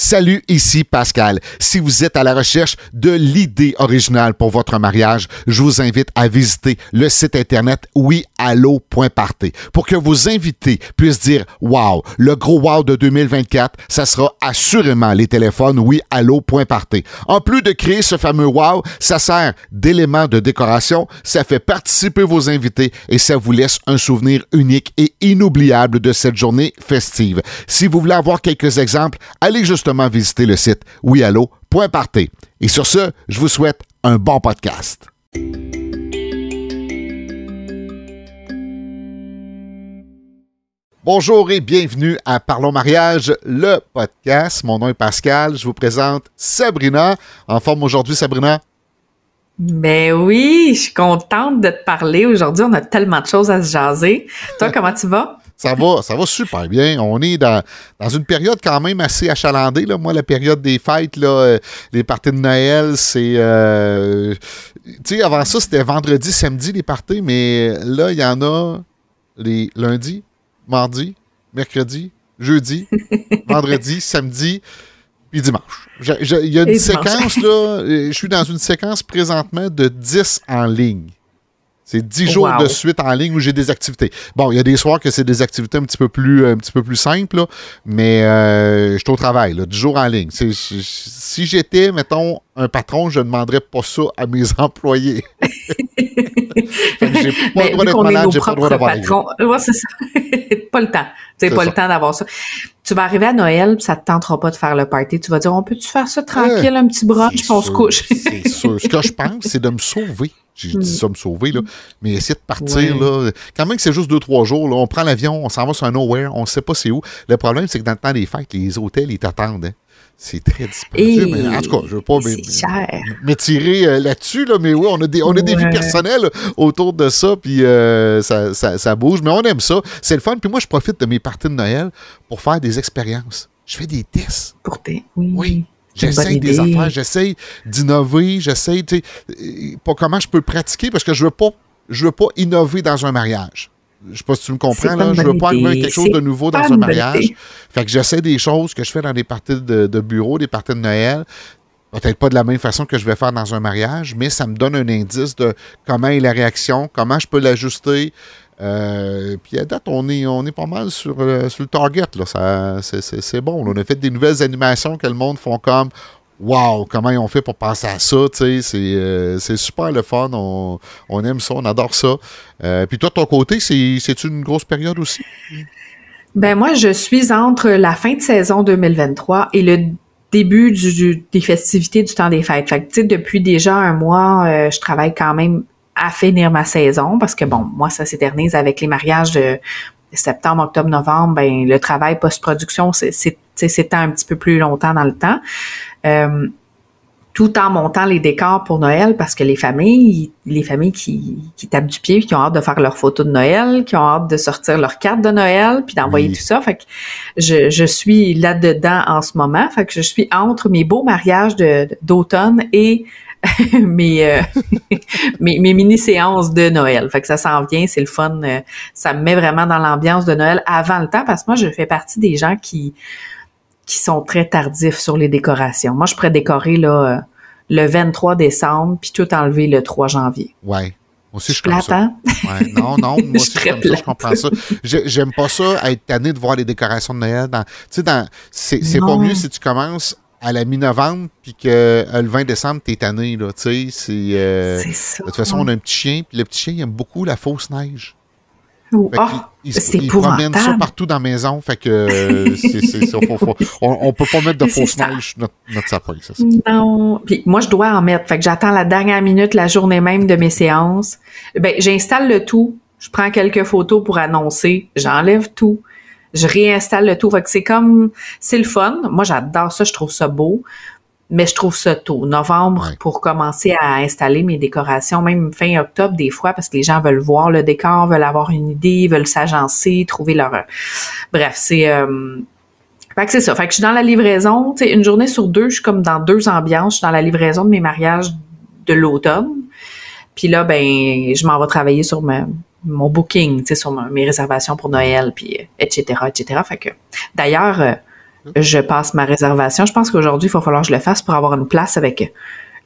Salut, ici Pascal. Si vous êtes à la recherche de l'idée originale pour votre mariage, je vous invite à visiter le site internet oui-allo.party pour que vos invités puissent dire wow, le gros wow de 2024, ça sera assurément les téléphones oui-allo.party. En plus de créer ce fameux wow, ça sert d'élément de décoration, ça fait participer vos invités et ça vous laisse un souvenir unique et inoubliable de cette journée festive. Si vous voulez avoir quelques exemples, allez justement visiter le site wiallo.party. Et sur ce, je vous souhaite un bon podcast. Bonjour et bienvenue à Parlons Mariage, le podcast. Mon nom est Pascal. Je vous présente Sabrina. En forme aujourd'hui, Sabrina? Ben oui, je suis contente de te parler. Aujourd'hui, on a tellement de choses à se jaser. Toi, comment tu vas? Ça va, ça va super bien. On est dans, dans une période quand même assez achalandée. Là. Moi, la période des fêtes, là, euh, les parties de Noël, c'est. Euh, tu sais, avant ça, c'était vendredi, samedi, les parties, mais là, il y en a les lundis, mardi, mercredi, jeudi, vendredi, samedi, puis dimanche. Il y a une séquence, là. Je suis dans une séquence présentement de 10 en ligne. C'est dix jours de suite en ligne où j'ai des activités. Bon, il y a des soirs que c'est des activités un petit peu plus, un petit peu plus simples, mais euh, je suis au travail, là, 10 jours en ligne. si j'étais, mettons, un patron, je ne demanderais pas ça à mes employés. j'ai pas le droit d'être malade, j'ai pas le droit d'avoir ouais, c'est ça. pas le temps. Tu pas le temps d'avoir ça. Tu vas arriver à Noël, ça te tentera pas de faire le party. Tu vas dire, on peut-tu faire ça tranquille, un petit brunch, puis on se couche? c'est sûr. Ce que je pense, c'est de me sauver. J'ai dit ça me sauver, là. Mais essayer de partir, là. Quand même que c'est juste deux, trois jours, là, on prend l'avion, on s'en va sur un nowhere, on ne sait pas c'est où. Le problème, c'est que dans le temps des fêtes, les hôtels, ils t'attendent. Hein. C'est très dispendieux. Mais en tout cas, je ne veux pas m'étirer euh, là-dessus, là, mais oui, on a des, on a des vies personnelles autour de ça, puis euh, ça, ça, ça, bouge. Mais on aime ça. C'est le fun. Puis moi, je profite de mes parties de Noël pour faire des expériences. Je fais des tests. Pour tes. Oui. oui. J'essaye des affaires, j'essaye d'innover, j'essaye, tu sais, pas comment je peux pratiquer parce que je veux pas, je veux pas innover dans un mariage. Je sais pas si tu me comprends, là. Je veux pas arriver quelque chose de nouveau dans un mariage. Fait que j'essaie des choses que je fais dans des parties de, de bureau, des parties de Noël. Peut-être pas de la même façon que je vais faire dans un mariage, mais ça me donne un indice de comment est la réaction, comment je peux l'ajuster. Euh, puis à date, on est, on est pas mal sur, euh, sur le target. C'est, bon. On a fait des nouvelles animations que le monde font comme Wow, comment ils ont fait pour passer à ça? C'est, euh, super le fun. On, on, aime ça, on adore ça. puis toi, de ton côté, c'est, une grosse période aussi? Ben moi, je suis entre la fin de saison 2023 et le début du, des festivités du temps des fêtes. Fait que, depuis déjà un mois, je travaille quand même à finir ma saison parce que bon, moi ça s'éternise avec les mariages de septembre, octobre, novembre, ben le travail post-production c'est un petit peu plus longtemps dans le temps. Euh, tout en montant les décors pour Noël parce que les familles, les familles qui, qui tapent du pied, qui ont hâte de faire leurs photos de Noël, qui ont hâte de sortir leurs cartes de Noël, puis d'envoyer tout ça. Fait que je, je suis là-dedans en ce moment. Fait que je suis entre mes beaux mariages d'automne et mes, euh, mes, mes mini-séances de Noël. Fait que ça s'en vient, c'est le fun. Euh, ça me met vraiment dans l'ambiance de Noël avant le temps parce que moi, je fais partie des gens qui, qui sont très tardifs sur les décorations. Moi, je pourrais décorer là, euh, le 23 décembre puis tout enlever le 3 janvier. Ouais. Moi aussi, je suis comme ça. Ouais, non, non, moi aussi, je suis comme ça, je comprends ça. J'aime pas ça, être tanné de voir les décorations de Noël. Tu sais, c'est pas mieux si tu commences à la mi-novembre, puis que euh, le 20 décembre, t'es tanné, là, tu sais, c'est... Euh, de toute façon, on a un petit chien, puis le petit chien, il aime beaucoup la fausse neige. Oh, il, il, promène ça partout dans la maison, fait que euh, on, on, peut pas mettre de fausse neige sur notre, notre sapin, c'est ça. Non, puis moi, je dois en mettre, fait que j'attends la dernière minute, la journée même de mes séances. Ben, j'installe le tout, je prends quelques photos pour annoncer, j'enlève tout je réinstalle le tout. Fait que c'est comme, c'est le fun. Moi, j'adore ça, je trouve ça beau. Mais je trouve ça tôt, novembre, pour commencer à installer mes décorations, même fin octobre des fois, parce que les gens veulent voir le décor, veulent avoir une idée, veulent s'agencer, trouver leur... Bref, c'est... Euh... Fait que c'est ça. Fait que je suis dans la livraison. Tu sais, une journée sur deux, je suis comme dans deux ambiances. Je suis dans la livraison de mes mariages de l'automne. Puis là, ben, je m'en vais travailler sur ma, mon booking, tu sais, sur mes réservations pour Noël, puis etc., etc. Fait que, d'ailleurs, euh, je passe ma réservation. Je pense qu'aujourd'hui, il va falloir que je le fasse pour avoir une place avec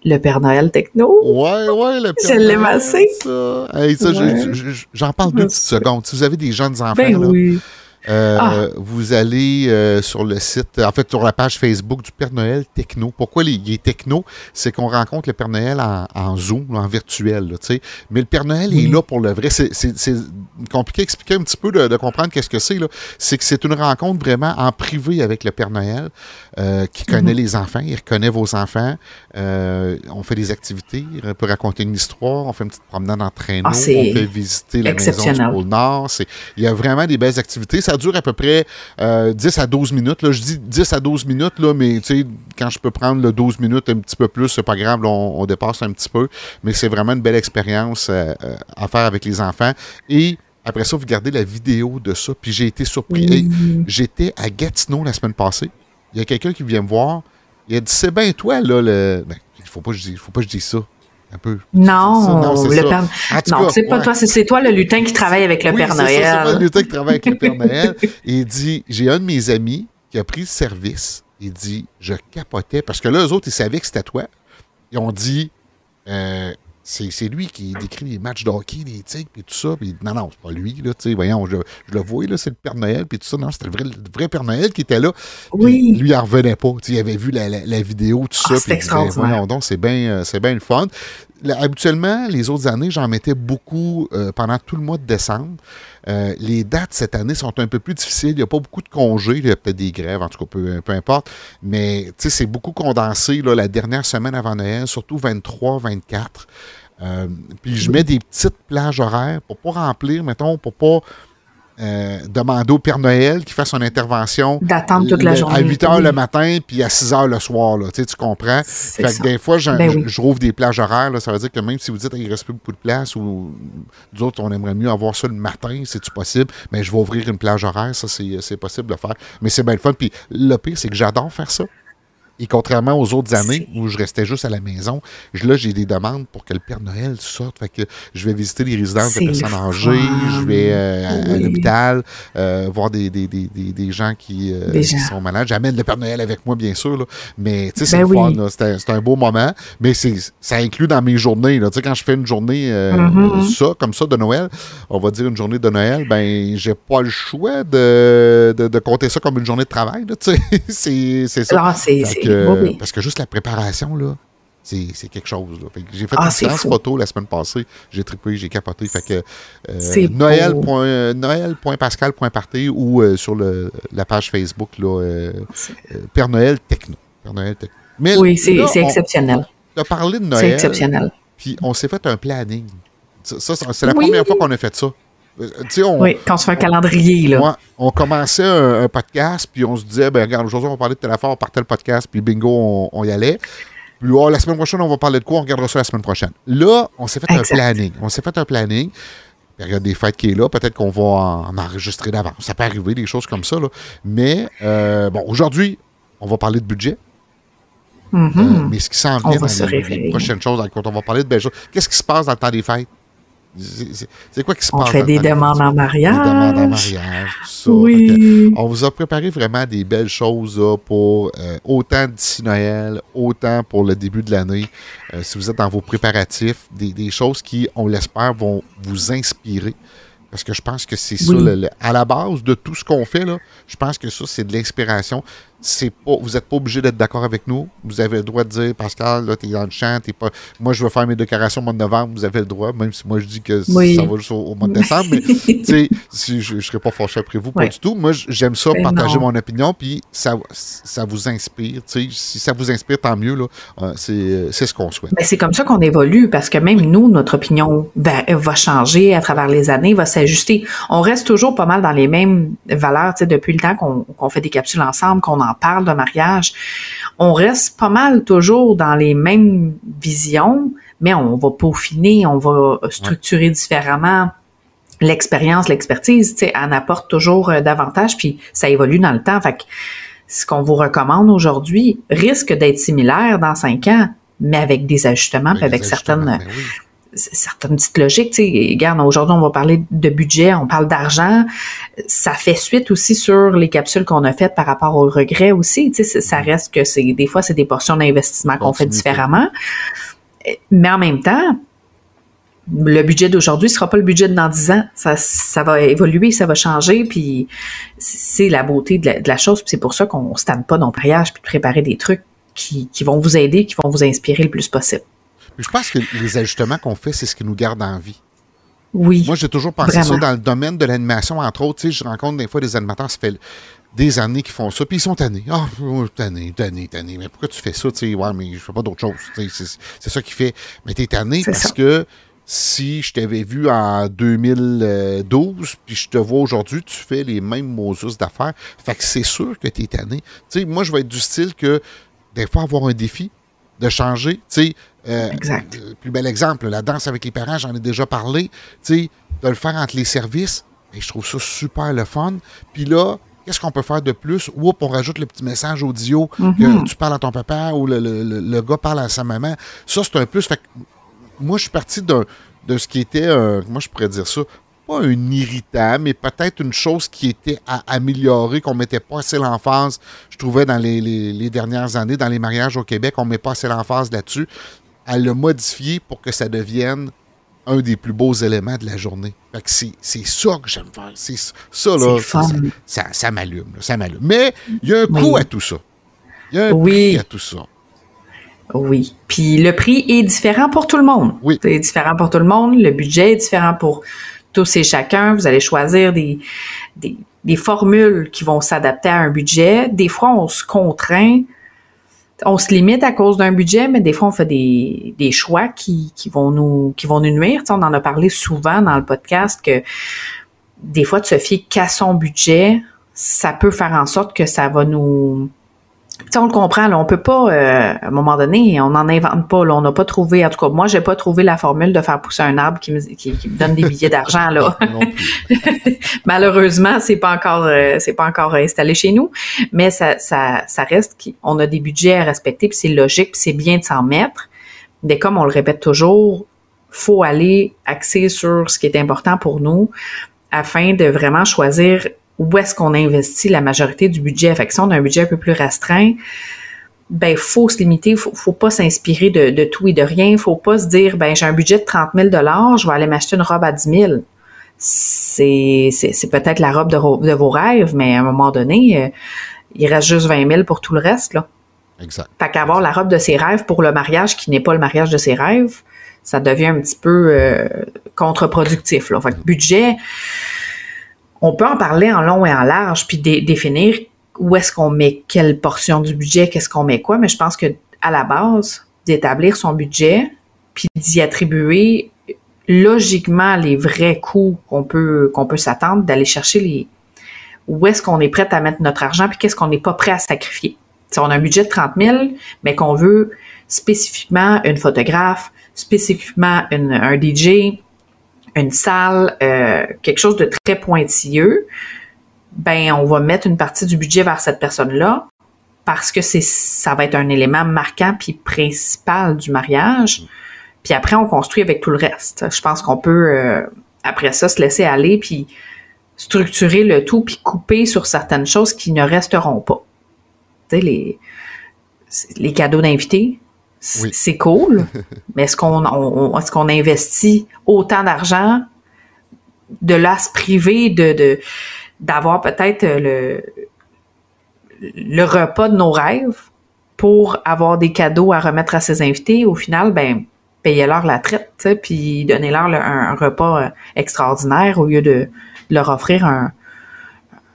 le Père Noël techno. Ouais, ouais, le Père Je Noël. l'aime assez. ça. Hey, ça, Ouais. je- je- je- J'en parle deux petites secondes. Si vous avez des jeunes enfants, Ben là, oui. Euh, Ah. vous allez euh, sur le site, en fait, sur la page Facebook du Père Noël Techno. Pourquoi les, il est techno? C'est qu'on rencontre le Père Noël en, en Zoom, en virtuel, tu sais. Mais le Père Noël est Mhm. là pour le vrai. C'est- compliqué à expliquer un petit peu de, de comprendre qu'est-ce que c'est. là. C'est que c'est une rencontre vraiment en privé avec le Père Noël euh, qui Mhm. connaît les enfants, il reconnaît vos enfants. Euh, on fait des activités, il peut raconter une histoire, on fait une petite promenade en traîneau, Ah, on fait visiter la maison du pôle Nord. Il y a vraiment des belles activités. Ça dure à peu près euh, 10 à 12 minutes. Là. Je dis 10 à 12 minutes, là, mais quand je peux prendre le 12 minutes un petit peu plus, c'est pas grave, là, on, on dépasse un petit peu. Mais c'est vraiment une belle expérience euh, euh, à faire avec les enfants. Et après ça, vous gardez la vidéo de ça. Puis j'ai été surpris. Hey. J'étais à Gatineau la semaine passée. Il y a quelqu'un qui vient me voir. Il a dit C'est bien toi, là, le. Ben, il faut pas que je dise, faut pas que je dise ça. Un peu. Non, Non, c'est le ça. Père... Non, cas, c'est pas ouais. toi, c'est- toi le lutin qui travaille avec le Oui, Père c'est ça, c'est moi, Noël. le lutin qui travaille avec le Père Noël. Et il dit J'ai un de mes amis qui a pris le service. Il dit Je capotais. Parce que là, eux autres, ils savaient que c'était toi. Ils ont dit euh, c'est lui qui décrit les matchs de hockey, les tigres, puis tout ça. Puis non, non, c'est pas lui, là, tu sais, voyons, je, je le vois, là, c'est le Père Noël, puis tout ça. Non, c'était le vrai, le vrai Père Noël qui était là. Oui. Lui, il en revenait pas. Tu sais, il avait vu la, la- la vidéo, tout Ah, ça. il disait, extraordinaire. donc, c'est bien c'est bien le fun. Là, habituellement, les autres années, j'en mettais beaucoup euh, pendant tout le mois de décembre. Euh, les dates cette année sont un peu plus difficiles. Il n'y a pas beaucoup de congés. Il y a peut-être des grèves, en tout cas, peu, peu importe. Mais tu sais, c'est beaucoup condensé là, la dernière semaine avant Noël, surtout 23, 24. Euh, puis je mets des petites plages horaires pour pas remplir, mettons, pour pas euh, demander au Père Noël qu'il fasse son intervention D'attendre toute la journée. à 8 heures Oui. le matin puis à 6 heures le soir. Là, tu sais, tu comprends? Fait que des fois, Ben je, oui. je rouvre des plages horaires. Là, ça veut dire que même si vous dites qu'il ne reste plus beaucoup de place ou nous autres, on aimerait mieux avoir ça le matin, c'est-tu possible? Mais je vais ouvrir une plage horaire, ça, c'est c'est possible de faire. Mais c'est bien le fun. Puis le pire, c'est que j'adore faire ça. Et contrairement aux autres années où je restais juste à la maison, je- là, j'ai des demandes pour que le Père Noël sorte. Fait que je vais visiter les résidences de personnes âgées, je vais euh, à, l'hôpital, euh, voir des, des, des, des, des gens qui, euh, qui sont malades. J'amène le Père Noël avec moi, bien sûr. là. Mais tu sais, c'est Ben oui. C'est un, beau moment. Mais c'est- ça inclut dans mes journées. là. Tu sais, quand je fais une journée Mhm. ça, comme ça, de Noël, on va dire une journée de Noël, ben j'ai pas le choix de, de, de compter ça comme une journée de travail. là, tu sais. c'est ça. C'est. Fait c'est- que, oui, oui. Parce que juste la préparation, là, c'est c'est quelque chose. J'ai fait Ah, une c'est séance photo la semaine passée. J'ai trippé, j'ai capoté. Fait que euh, C'est Noël. point- Noël.pascal.party ou euh, sur le, la page Facebook là, euh, Père Noël Techno. Père Noël Techno. Mais Oui, c'est c'est exceptionnel. on a parlé de C'est Noël. exceptionnel. Puis on s'est fait un planning. Ça, ça, c'est c'est la Oui. première fois qu'on a fait ça. Euh, on, Oui, quand on se fait un calendrier, là. Ouais, on commençait un, un podcast, puis on se disait, ben regarde, aujourd'hui, on va parler de telle affaire, on partait le podcast, puis bingo, on, on y allait. Puis oh, la semaine prochaine, on va parler de quoi? On regardera ça la semaine prochaine. Là, on s'est fait Exact. un planning. On s'est fait un planning. Période des fêtes qui est là, peut-être qu'on va en enregistrer d'avance. Ça peut arriver, des choses comme ça. Là. Mais, euh, bon, aujourd'hui, on va parler de budget. Mhm. Euh, mais ce qui s'en vient dans les, les prochaines choses, quand on va parler de belles choses, qu'est-ce qui se passe dans le temps des fêtes? C'est- quoi qui se on passe? fait dans des demandes en Des mariage. demandes en mariage, tout ça. Fait que, on vous a préparé vraiment des belles choses là, pour euh, autant d'ici Noël, autant pour le début de l'année. Euh, si vous êtes dans vos préparatifs, des, des choses qui, on l'espère, vont vous inspirer. Parce que je pense que c'est ça, Oui. le- le- à la base de tout ce qu'on fait, là, je pense que ça, c'est de l'inspiration. C'est pas, vous n'êtes pas obligé d'être d'accord avec nous. Vous avez le droit de dire, Pascal, là, t'es dans le champ, t'es pas. Moi, je veux faire mes déclarations au mois de novembre, vous avez le droit, même si moi je dis que Oui. ça va juste au, au mois de décembre. Mais tu sais, si je ne serais pas fâché après vous, pas du tout. Moi, j'aime ça, Ben partager non. mon opinion, puis ça, ça vous inspire. tu sais. Si ça vous inspire, tant mieux. là. Euh, c'est c'est ce qu'on souhaite. Ben, c'est comme ça qu'on évolue parce que même nous, notre opinion va, va changer à travers les années, va s'ajuster. On reste toujours pas mal dans les mêmes valeurs, tu sais, depuis le temps qu'on qu'on fait des capsules ensemble, qu'on en parle de mariage. On reste pas mal toujours dans les mêmes visions, mais on va peaufiner, on va structurer différemment l'expérience, l'expertise, tu sais, en apporte toujours euh, davantage, puis ça évolue dans le temps. Fait que ce qu'on vous recommande aujourd'hui risque d'être similaire dans cinq ans, mais avec des ajustements, puis avec certaines ajustements, ben oui. Certaines petites logiques. Tu sais, regarde, aujourd'hui, on va parler de budget, on parle d'argent. Ça fait suite aussi sur les capsules qu'on a faites par rapport aux regrets aussi. Tu sais, ça reste que c'est des fois, c'est des portions d'investissement qu'on fait différemment. Mais en même temps, le budget d'aujourd'hui ne sera pas le budget de dans 10 ans. Ça, ça va évoluer, ça va changer, puis c'est la beauté de la, chose. C'est pour ça qu'on ne se pas dans le mariage puis de préparer des trucs qui, qui vont vous aider, qui vont vous inspirer le plus possible. Je pense que les ajustements qu'on fait, c'est ce qui nous garde en vie. Oui. Moi, j'ai toujours pensé ça dans le domaine de l'animation, entre autres. je rencontre des fois des animateurs, ça fait des années qu'ils font ça, puis ils sont tannés. Ah, oh, tannés, tannés, tannés. Mais pourquoi tu fais ça? Tu sais, ouais, mais je fais pas d'autre chose. C'est ça qu'il fait. Mais tu es tanné parce que si je t'avais vu en 2012, puis je te vois aujourd'hui, tu fais les mêmes Moses d'affaires. Fait que c'est sûr que tu es tanné. Tu sais, moi, je vais être du style que des fois, avoir un défi, de changer. Tu sais, euh, exact. Le plus bel exemple, la danse avec les parents, j'en ai déjà parlé. Tu sais, de le faire entre les services, et je trouve ça super le fun. Puis là, qu'est-ce qu'on peut faire de plus? Oups, on rajoute le petit message audio que mm-hmm. tu parles à ton papa ou le, gars parle à sa maman. Ça, c'est un plus. Fait que moi, je suis parti de ce qui était, moi, je pourrais dire ça, pas un irritant, mais peut-être une chose qui était à améliorer, qu'on mettait pas assez l'emphase, je trouvais, dans les, dernières années, dans les mariages au Québec, on met pas assez l'emphase là-dessus. À le modifier pour que ça devienne un des plus beaux éléments de la journée. Fait que c'est, ça que j'aime faire. C'est ça, là. Ça, ça, m'allume. Ça m'allume. Mais il y a un coût à tout ça. Il y a un prix à tout ça. Oui. Puis le prix est différent pour tout le monde. Oui. C'est différent pour tout le monde. Le budget est différent pour tous et chacun. Vous allez choisir des, des, formules qui vont s'adapter à un budget. Des fois, on se contraint, on se limite à cause d'un budget, mais des fois, on fait des, des choix qui, qui, vont nous, qui vont nous nuire. on en a parlé souvent dans le podcast que des fois, de se fier qu'à son budget, ça peut faire en sorte que ça va nous on le comprend, là, on peut pas, euh, à un moment donné, on n'en invente pas, là, on n'a pas trouvé, en tout cas, moi, j'ai pas trouvé la formule de faire pousser un arbre qui me, qui, me donne des billets d'argent, là. Malheureusement, c'est pas encore, euh, c'est pas encore installé chez nous, mais ça, ça, ça reste qu'on a des budgets à respecter, puis c'est logique, puis c'est bien de s'en mettre. Mais comme on le répète toujours, faut aller axer sur ce qui est important pour nous afin de vraiment choisir où est-ce qu'on investit la majorité du budget. Fait que si on a un budget un peu plus restreint, ben faut se limiter, faut, faut pas s'inspirer de, tout et de rien, faut pas se dire ben j'ai un budget de 30 000 je vais aller m'acheter une robe à 10 000. C'est, c'est, peut-être la robe de, de, vos rêves, mais à un moment donné, euh, il reste juste 20 000 pour tout le reste. Là. Exact. Fait qu'avoir la robe de ses rêves pour le mariage qui n'est pas le mariage de ses rêves, ça devient un petit peu euh, contre-productif. Là. Fait que budget, on peut en parler en long et en large, puis définir où est-ce qu'on met quelle portion du budget, qu'est-ce qu'on met quoi, mais je pense que à la base, d'établir son budget, puis d'y attribuer logiquement les vrais coûts qu'on peut qu'on peut s'attendre, d'aller chercher les où est-ce qu'on est prêt à mettre notre argent, puis qu'est-ce qu'on n'est pas prêt à sacrifier. Si on a un budget de 30 000, mais qu'on veut spécifiquement une photographe, spécifiquement un DJ, une salle, euh, quelque chose de très pointilleux, ben on va mettre une partie du budget vers cette personne-là parce que c'est ça va être un élément marquant puis principal du mariage. Puis après on construit avec tout le reste. Je pense qu'on peut euh, après ça se laisser aller puis structurer le tout puis couper sur certaines choses qui ne resteront pas. Tu sais les les cadeaux d'invités, c'est cool, mais est-ce qu'on est-ce qu'on investit autant d'argent de là se priver de d'avoir peut-être le le repas de nos rêves pour avoir des cadeaux à remettre à ses invités? Au final ben payez-leur la traite puis donnez-leur un, repas euh, extraordinaire au lieu de leur offrir un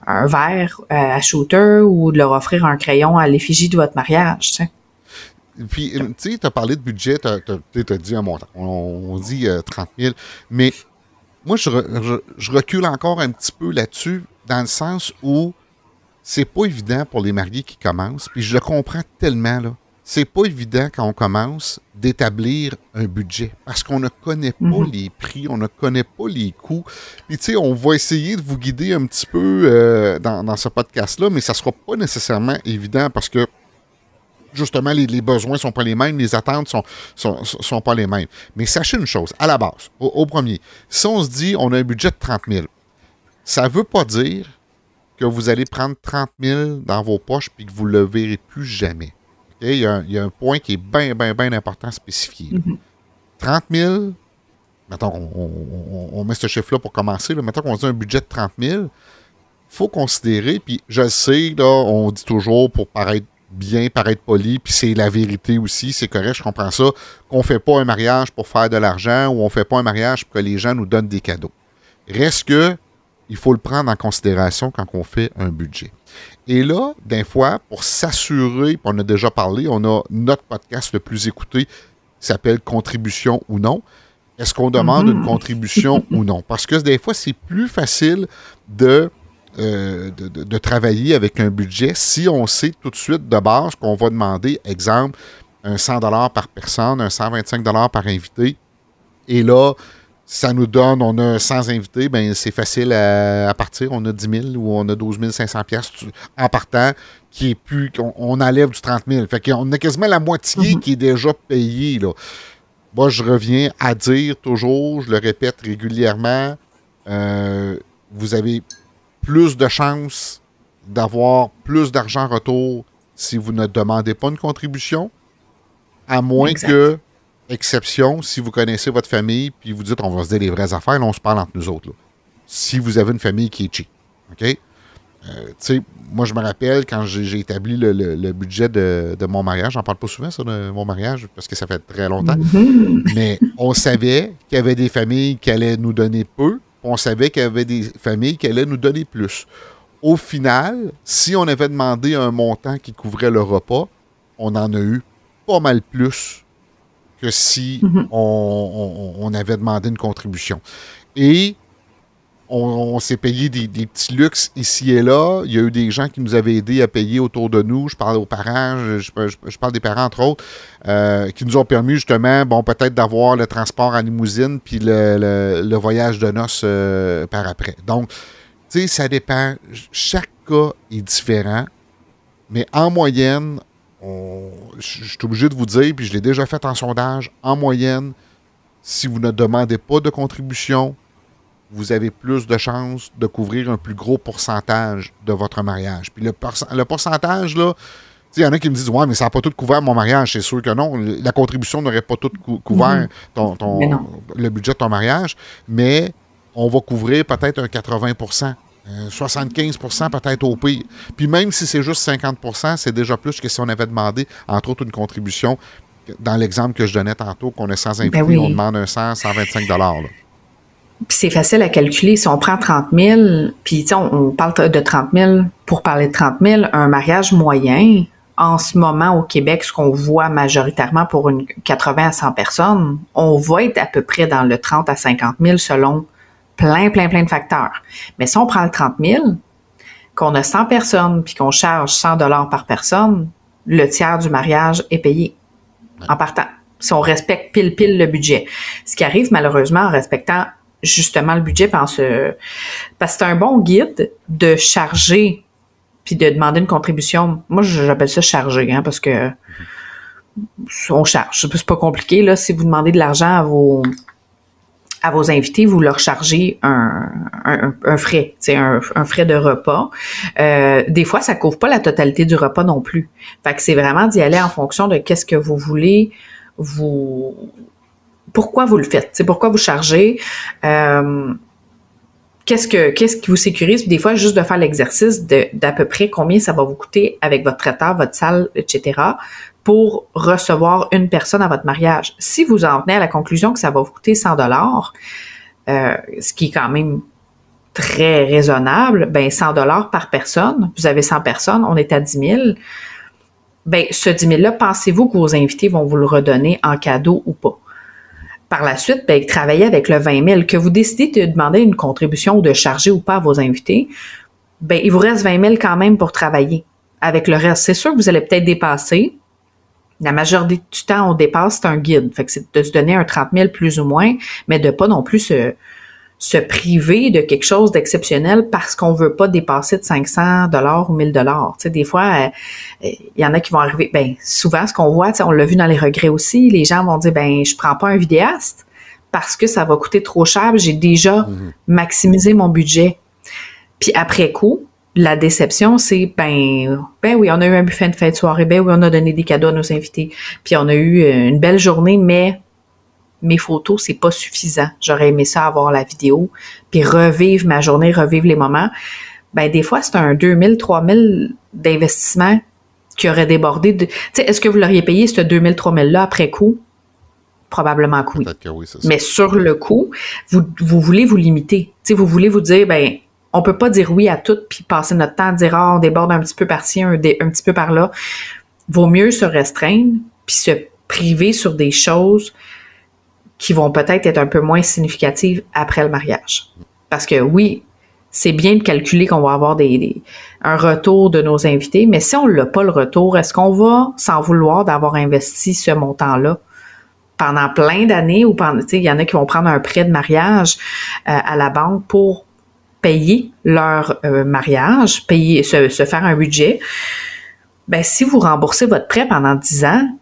un verre euh, à shooter ou de leur offrir un crayon à l'effigie de votre mariage, puis, tu sais, tu as parlé de budget, tu as, dit un montant. On, dit 30 euh, 000. Mais moi, je, recule encore un petit peu là-dessus, dans le sens où c'est pas évident pour les mariés qui commencent. Puis je le comprends tellement, là. C'est pas évident quand on commence d'établir un budget parce qu'on ne connaît pas mhm. les prix, on ne connaît pas les coûts. Puis, tu sais, on va essayer de vous guider un petit peu euh, dans, dans, ce podcast-là, mais ça sera pas nécessairement évident parce que justement, les, besoins ne sont pas les mêmes, les attentes ne sont, sont, pas les mêmes. Mais sachez une chose, à la base, au, premier, si on se dit on a un budget de 30 000, ça ne veut pas dire que vous allez prendre 30 000 dans vos poches puis que vous ne le verrez plus jamais. Il, y a un, point qui est bien, bien, bien important à spécifier. 30 000, mettons, on, met ce chiffre-là pour commencer, là, mettons qu'on dit un budget de 30 000, il faut considérer, puis je sais, là, on dit toujours pour paraître bien, paraître poli, puis c'est la vérité aussi, c'est correct, je comprends ça, qu'on ne fait pas un mariage pour faire de l'argent ou on ne fait pas un mariage pour que les gens nous donnent des cadeaux. Reste que, il faut le prendre en considération quand on fait un budget. Et là, d'un fois, pour s'assurer, on a déjà parlé, on a notre podcast le plus écouté, qui s'appelle Contribution ou non. Est-ce qu'on demande une mhm. contribution ou non? Parce que des fois, c'est plus facile de euh, de, travailler avec un budget si on sait tout de suite de base qu'on va demander, exemple, un 100 par personne, un 125 par invité. Et là, ça nous donne, on a 100 invités, ben c'est facile à, partir. On a 10 000 ou on a 12 500 pièces en partant, qui est plus, on, enlève du 30 000. Fait qu'on a quasiment la moitié mhm. qui est déjà payée. Là. Moi, je reviens à dire toujours, je le répète régulièrement, euh, vous avez plus de chances d'avoir plus d'argent en retour si vous ne demandez pas une contribution, à moins que, exception, si vous connaissez votre famille, puis vous dites on va se dire les vraies affaires, là, on se parle entre nous autres. Si vous avez une famille qui est cheap. OK? Euh, moi, je me rappelle quand j'ai établi le, budget de, mon mariage, j'en parle pas souvent, ça, de mon mariage, parce que ça fait très longtemps, mm-hmm. mais on savait qu'il y avait des familles qui allaient nous donner peu, on savait qu'il y avait des familles qui allaient nous donner plus. Au final, si on avait demandé un montant qui couvrait le repas, on en a eu pas mal plus que si mhm. on, avait demandé une contribution. Et on, s'est payé des, petits luxes ici et là. Il y a eu des gens qui nous avaient aidés à payer autour de nous. Je parle aux parents, je, parle des parents entre autres, euh, qui nous ont permis justement, bon, peut-être d'avoir le transport en limousine puis le, voyage de noces euh, par après. Donc, tu sais, ça dépend. Chaque cas est différent, mais en moyenne, je suis obligé de vous dire, puis je l'ai déjà fait en sondage, en moyenne, si vous ne demandez pas de contribution, vous avez plus de chances de couvrir un plus gros pourcentage de votre mariage. Puis le, le pourcentage, là, il y en a qui me disent Ouais, mais ça n'a pas tout couvert mon mariage. C'est sûr que non. La contribution n'aurait pas tout couvert mhm. ton, le budget de ton mariage, mais on va couvrir peut-être un 80% 75% euh, peut-être au pire. Puis même si c'est juste 50% c'est déjà plus que si on avait demandé, entre autres, une contribution. Dans l'exemple que je donnais tantôt, qu'on est sans ben invités, on demande un 100, 125 là c'est facile à calculer. Si on prend 30 000, puis on, on parle de 30 000 pour parler de 30 000, un mariage moyen, en ce moment au Québec, ce qu'on voit majoritairement pour une 80 à 100 personnes, on va être à peu près dans le 30 à 50 000 selon plein, plein, plein de facteurs. Mais si on prend le 30 000, qu'on a 100 personnes puis qu'on charge 100 dollars par personne, le tiers du mariage est payé en partant. Si on respecte pile pile le budget. Ce qui arrive malheureusement en respectant justement le budget parce que c'est un bon guide de charger puis de demander une contribution. Moi, j'appelle ça charger, hein, parce que on charge. C'est pas compliqué là. Si vous demandez de l'argent à vos à vos invités, vous leur chargez un, un, frais, un, un frais de repas. Euh, des fois, ça couvre pas la totalité du repas non plus. Fait que c'est vraiment d'y aller en fonction de qu'est-ce que vous voulez vous pourquoi vous le faites, c'est pourquoi vous chargez? Euh, qu'est-ce que qu'est-ce qui vous sécurise? Des fois juste de faire l'exercice d'à peu près combien ça va vous coûter avec votre traiteur, votre salle, etc. pour recevoir une personne à votre mariage. Si vous en venez à la conclusion que ça va vous coûter 100 dollars, euh, ce qui est quand même très raisonnable, ben 100 dollars par personne. Vous avez 100 personnes, on est à 10 000. Ben ce 10 000 là, pensez-vous que vos invités vont vous le redonner en cadeau ou pas? Par la suite, ben, travailler avec le 20 000, que vous décidez de demander une contribution ou de charger ou pas à vos invités, ben, il vous reste 20 000 quand même pour travailler. Avec le reste, c'est sûr que vous allez peut-être dépasser. La majorité du temps, on dépasse, c'est un guide. Fait que c'est de se donner un 30 000 plus ou moins, mais de pas non plus se, se priver de quelque chose d'exceptionnel parce qu'on veut pas dépasser de 500 dollars ou 1000 dollars. Tu sais, des fois, euh, il y en a qui vont arriver. Ben, souvent, ce qu'on voit, on l'a vu dans les regrets aussi, les gens vont dire, ben, je prends pas un vidéaste parce que ça va coûter trop cher. J'ai déjà mhm. maximisé mon budget. Puis après coup, la déception, c'est ben, ben oui, on a eu un buffet de fin de soirée, ben oui, on a donné des cadeaux à nos invités, puis on a eu euh, une belle journée, mais mes photos, c'est pas suffisant. J'aurais aimé ça avoir la vidéo, puis revivre ma journée, revivre les moments. Ben, des fois, c'est un 2000, 3000 d'investissement qui aurait débordé. De... Est-ce que vous l'auriez payé, ce 2000, 3000-là, après coup? Probablement que oui. Mais sur le coup, vous, vous voulez vous limiter. sais, vous voulez vous dire, ben, on peut pas dire oui à tout puis passer notre temps à dire, ah, on déborde un petit peu par-ci, un, un petit peu par-là. Vaut mieux se restreindre puis se priver sur des choses qui vont peut-être être un peu moins significatives après le mariage. Parce que oui, c'est bien de calculer qu'on va avoir des, un retour de nos invités, mais si on n'a pas le retour, est-ce qu'on va s'en vouloir d'avoir investi ce montant-là pendant plein d'années ou pendant, il y en a qui vont prendre un prêt de mariage euh, à la banque pour payer leur euh, mariage, payer, se, se, faire un budget. Ben, si vous remboursez votre prêt pendant 10 ans,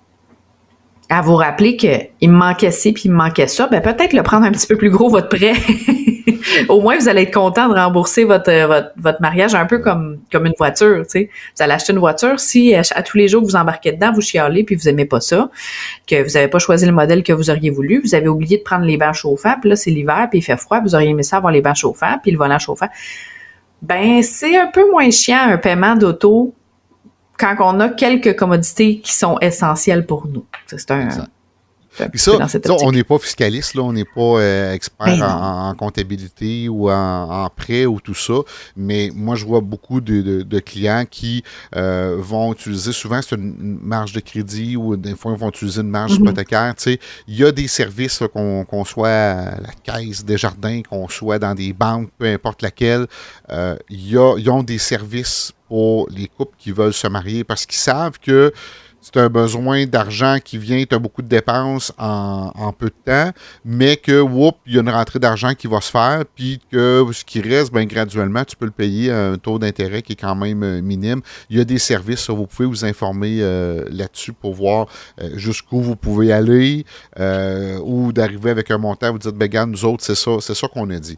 à vous rappeler qu'il me manquait ci puis il me manquait ça, ben peut-être le prendre un petit peu plus gros votre prêt. Au moins vous allez être content de rembourser votre, votre, mariage un peu comme comme une voiture, tu sais. Vous allez acheter une voiture si à, tous les jours vous embarquez dedans, vous chialez puis vous aimez pas ça, que vous avez pas choisi le modèle que vous auriez voulu, vous avez oublié de prendre les bains chauffants, puis là c'est l'hiver puis il fait froid, vous auriez aimé ça avoir les bains chauffants puis le volant chauffant. Ben c'est un peu moins chiant un paiement d'auto quand on a quelques commodités qui sont essentielles pour nous. C'est un. Ça, on n'est pas fiscaliste, là, on n'est pas euh, expert ben en, comptabilité ou en, prêt ou tout ça, mais moi, je vois beaucoup de, clients qui euh, vont utiliser, souvent, c'est une marge de crédit ou des fois, ils vont utiliser une marge mm-hmm. hypothécaire. Il y a des services qu'on soit à la caisse des jardins, qu'on soit dans des banques, peu importe laquelle, euh, ils ont des services pour les couples qui veulent se marier parce qu'ils savent que c'est un besoin d'argent qui vient, tu as beaucoup de dépenses en, peu de temps, mais que, whoop, il y a une rentrée d'argent qui va se faire, puis que ce qui reste, ben, graduellement, tu peux le payer à un taux d'intérêt qui est quand même euh, minime. Il y a des services, vous pouvez vous informer euh, là-dessus pour voir euh, jusqu'où vous pouvez aller, ou d'arriver avec un montant, vous dites, ben, nous autres, c'est ça, c'est ça qu'on a dit.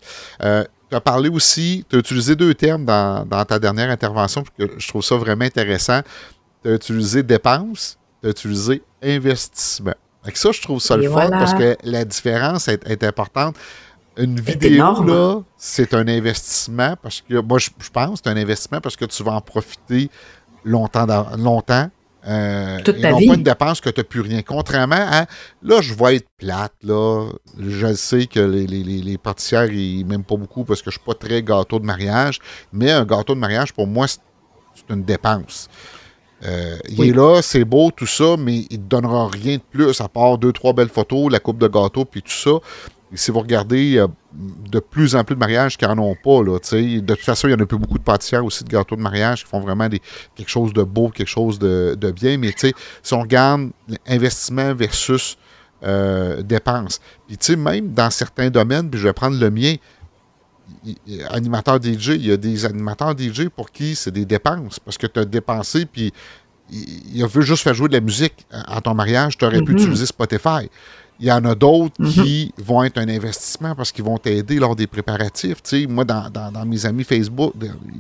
Tu as parlé aussi, tu as utilisé deux termes dans, ta dernière intervention, que je trouve ça vraiment intéressant. Tu as utilisé dépense, tu as utilisé investissement. Avec ça, je trouve ça le fun parce que la différence est, importante. Une vidéo, là, c'est un investissement parce que, moi, je, je pense c'est un investissement parce que tu vas en profiter longtemps, longtemps euh, Toute ta pas une dépense que tu n'as plus rien. Contrairement à là, je vais être plate. Là. Je sais que les, les, les pâtissières, ils m'aiment pas beaucoup parce que je suis pas très gâteau de mariage. Mais un gâteau de mariage, pour moi, c'est une dépense. Euh, il est là, c'est beau, tout ça, mais il ne donnera rien de plus à part deux, trois belles photos, la coupe de gâteau, puis tout ça. Et si vous regardez, il y a de plus en plus de mariages qui n'en ont pas. Là, de toute façon, il y en a plus beaucoup de pâtissières aussi de gâteaux de mariage qui font vraiment des, quelque chose de beau, quelque chose de, bien. Mais si on regarde investissement versus euh, dépenses, puis même dans certains domaines, puis je vais prendre le mien, animateur DJ, il y a des animateurs DJ pour qui c'est des dépenses parce que tu as dépensé, puis il a veut juste faire jouer de la musique à ton mariage, tu aurais pu mm-hmm. utiliser Spotify. Il y en a d'autres mhm. qui vont être un investissement parce qu'ils vont t'aider lors des préparatifs. Tu sais, moi, dans, mes amis Facebook,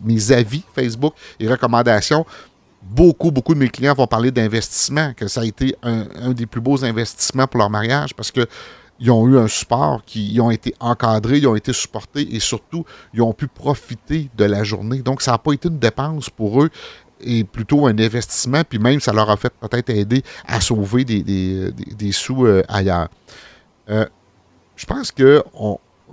mes avis Facebook et recommandations, beaucoup, beaucoup de mes clients vont parler d'investissement, que ça a été un, des plus beaux investissements pour leur mariage parce que ils ont eu un support, qui, ils ont été encadrés, ils ont été supportés et surtout, ils ont pu profiter de la journée. Donc, ça n'a pas été une dépense pour eux est plutôt un investissement, puis même ça leur a fait peut-être aider à sauver des, sous euh, ailleurs. Euh, je pense que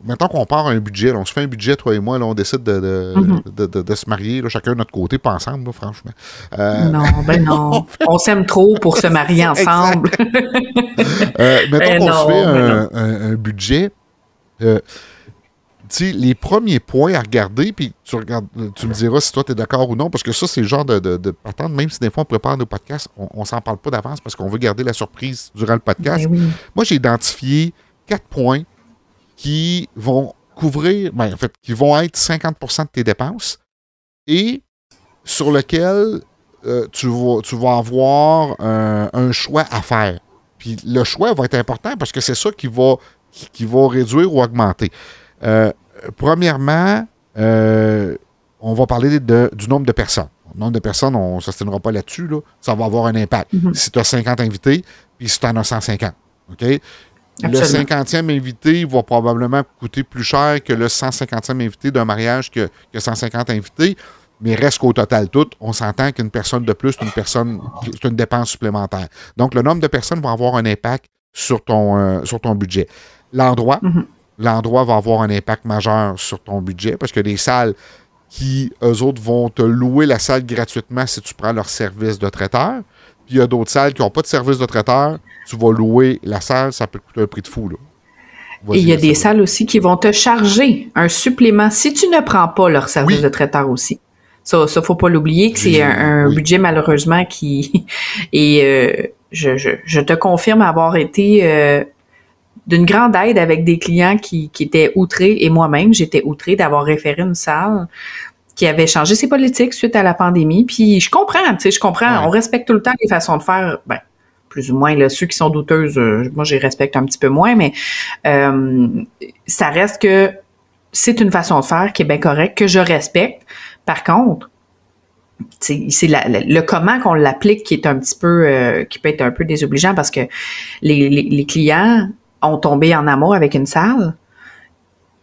on, maintenant qu'on part un budget, on se fait un budget, toi et moi, là, on décide de, mm-hmm. se marier, chacun de notre côté, pas ensemble, franchement. Euh, non, ben non. on s'aime trop pour se marier ensemble. mettons ben qu'on se fait ben un, un, budget les premiers points à regarder, puis tu, regardes, tu me diras si toi tu es d'accord ou non, parce que ça, c'est le genre de, de, patente, même si des fois on prépare nos podcasts, on, ne s'en parle pas d'avance parce qu'on veut garder la surprise durant le podcast. Ben Moi, j'ai identifié quatre points qui vont couvrir, ben, en fait, qui vont être 50% de tes dépenses et sur lequel euh, tu, vas, tu vas avoir un, choix à faire. Puis le choix va être important parce que c'est ça qui va, qui, va réduire ou augmenter. Euh, premièrement, euh, on va parler du nombre de personnes. Le nombre de personnes, on ne s'astinera pas là-dessus. Ça va avoir un impact. Mm-hmm. Si tu as 50 invités, puis si tu en as 150. OK? Le 50e invité va probablement coûter plus cher que le 150e invité d'un mariage que, que 150 invités. Mais reste qu'au total tout, on s'entend qu'une personne de plus, c'est une personne, c'est une dépense supplémentaire. Donc, le nombre de personnes va avoir un impact sur ton, euh, sur ton budget. L'endroit, mm-hmm. l'endroit va avoir un impact majeur sur ton budget parce que les salles qui, eux autres, vont te louer la salle gratuitement si tu prends leur service de traiteur. Puis il y a d'autres salles qui n'ont pas de service de traiteur. Tu vas louer la salle, ça peut coûter un prix de fou. Là. Et il y a des salles aussi qui vont te charger un supplément si tu ne prends pas leur service de traiteur aussi. Ça, ça faut pas l'oublier que c'est un, budget malheureusement qui et euh, je, je, je, te confirme avoir été euh, d'une grande aide avec des clients qui, qui étaient outrés et moi-même j'étais outrée d'avoir référé une salle qui avait changé ses politiques suite à la pandémie. Puis je comprends, tu sais, je comprends. On respecte tout le temps les façons de faire. Ben, plus ou moins là, ceux qui sont douteuses, euh, moi j'y respecte un petit peu moins, mais ça reste que c'est une façon de faire qui est bien correcte, que je respecte. Par contre, c'est le comment qu'on l'applique qui est un petit peu euh, qui peut être un peu désobligeant parce que les, les, clients ont tombé en amour avec une salle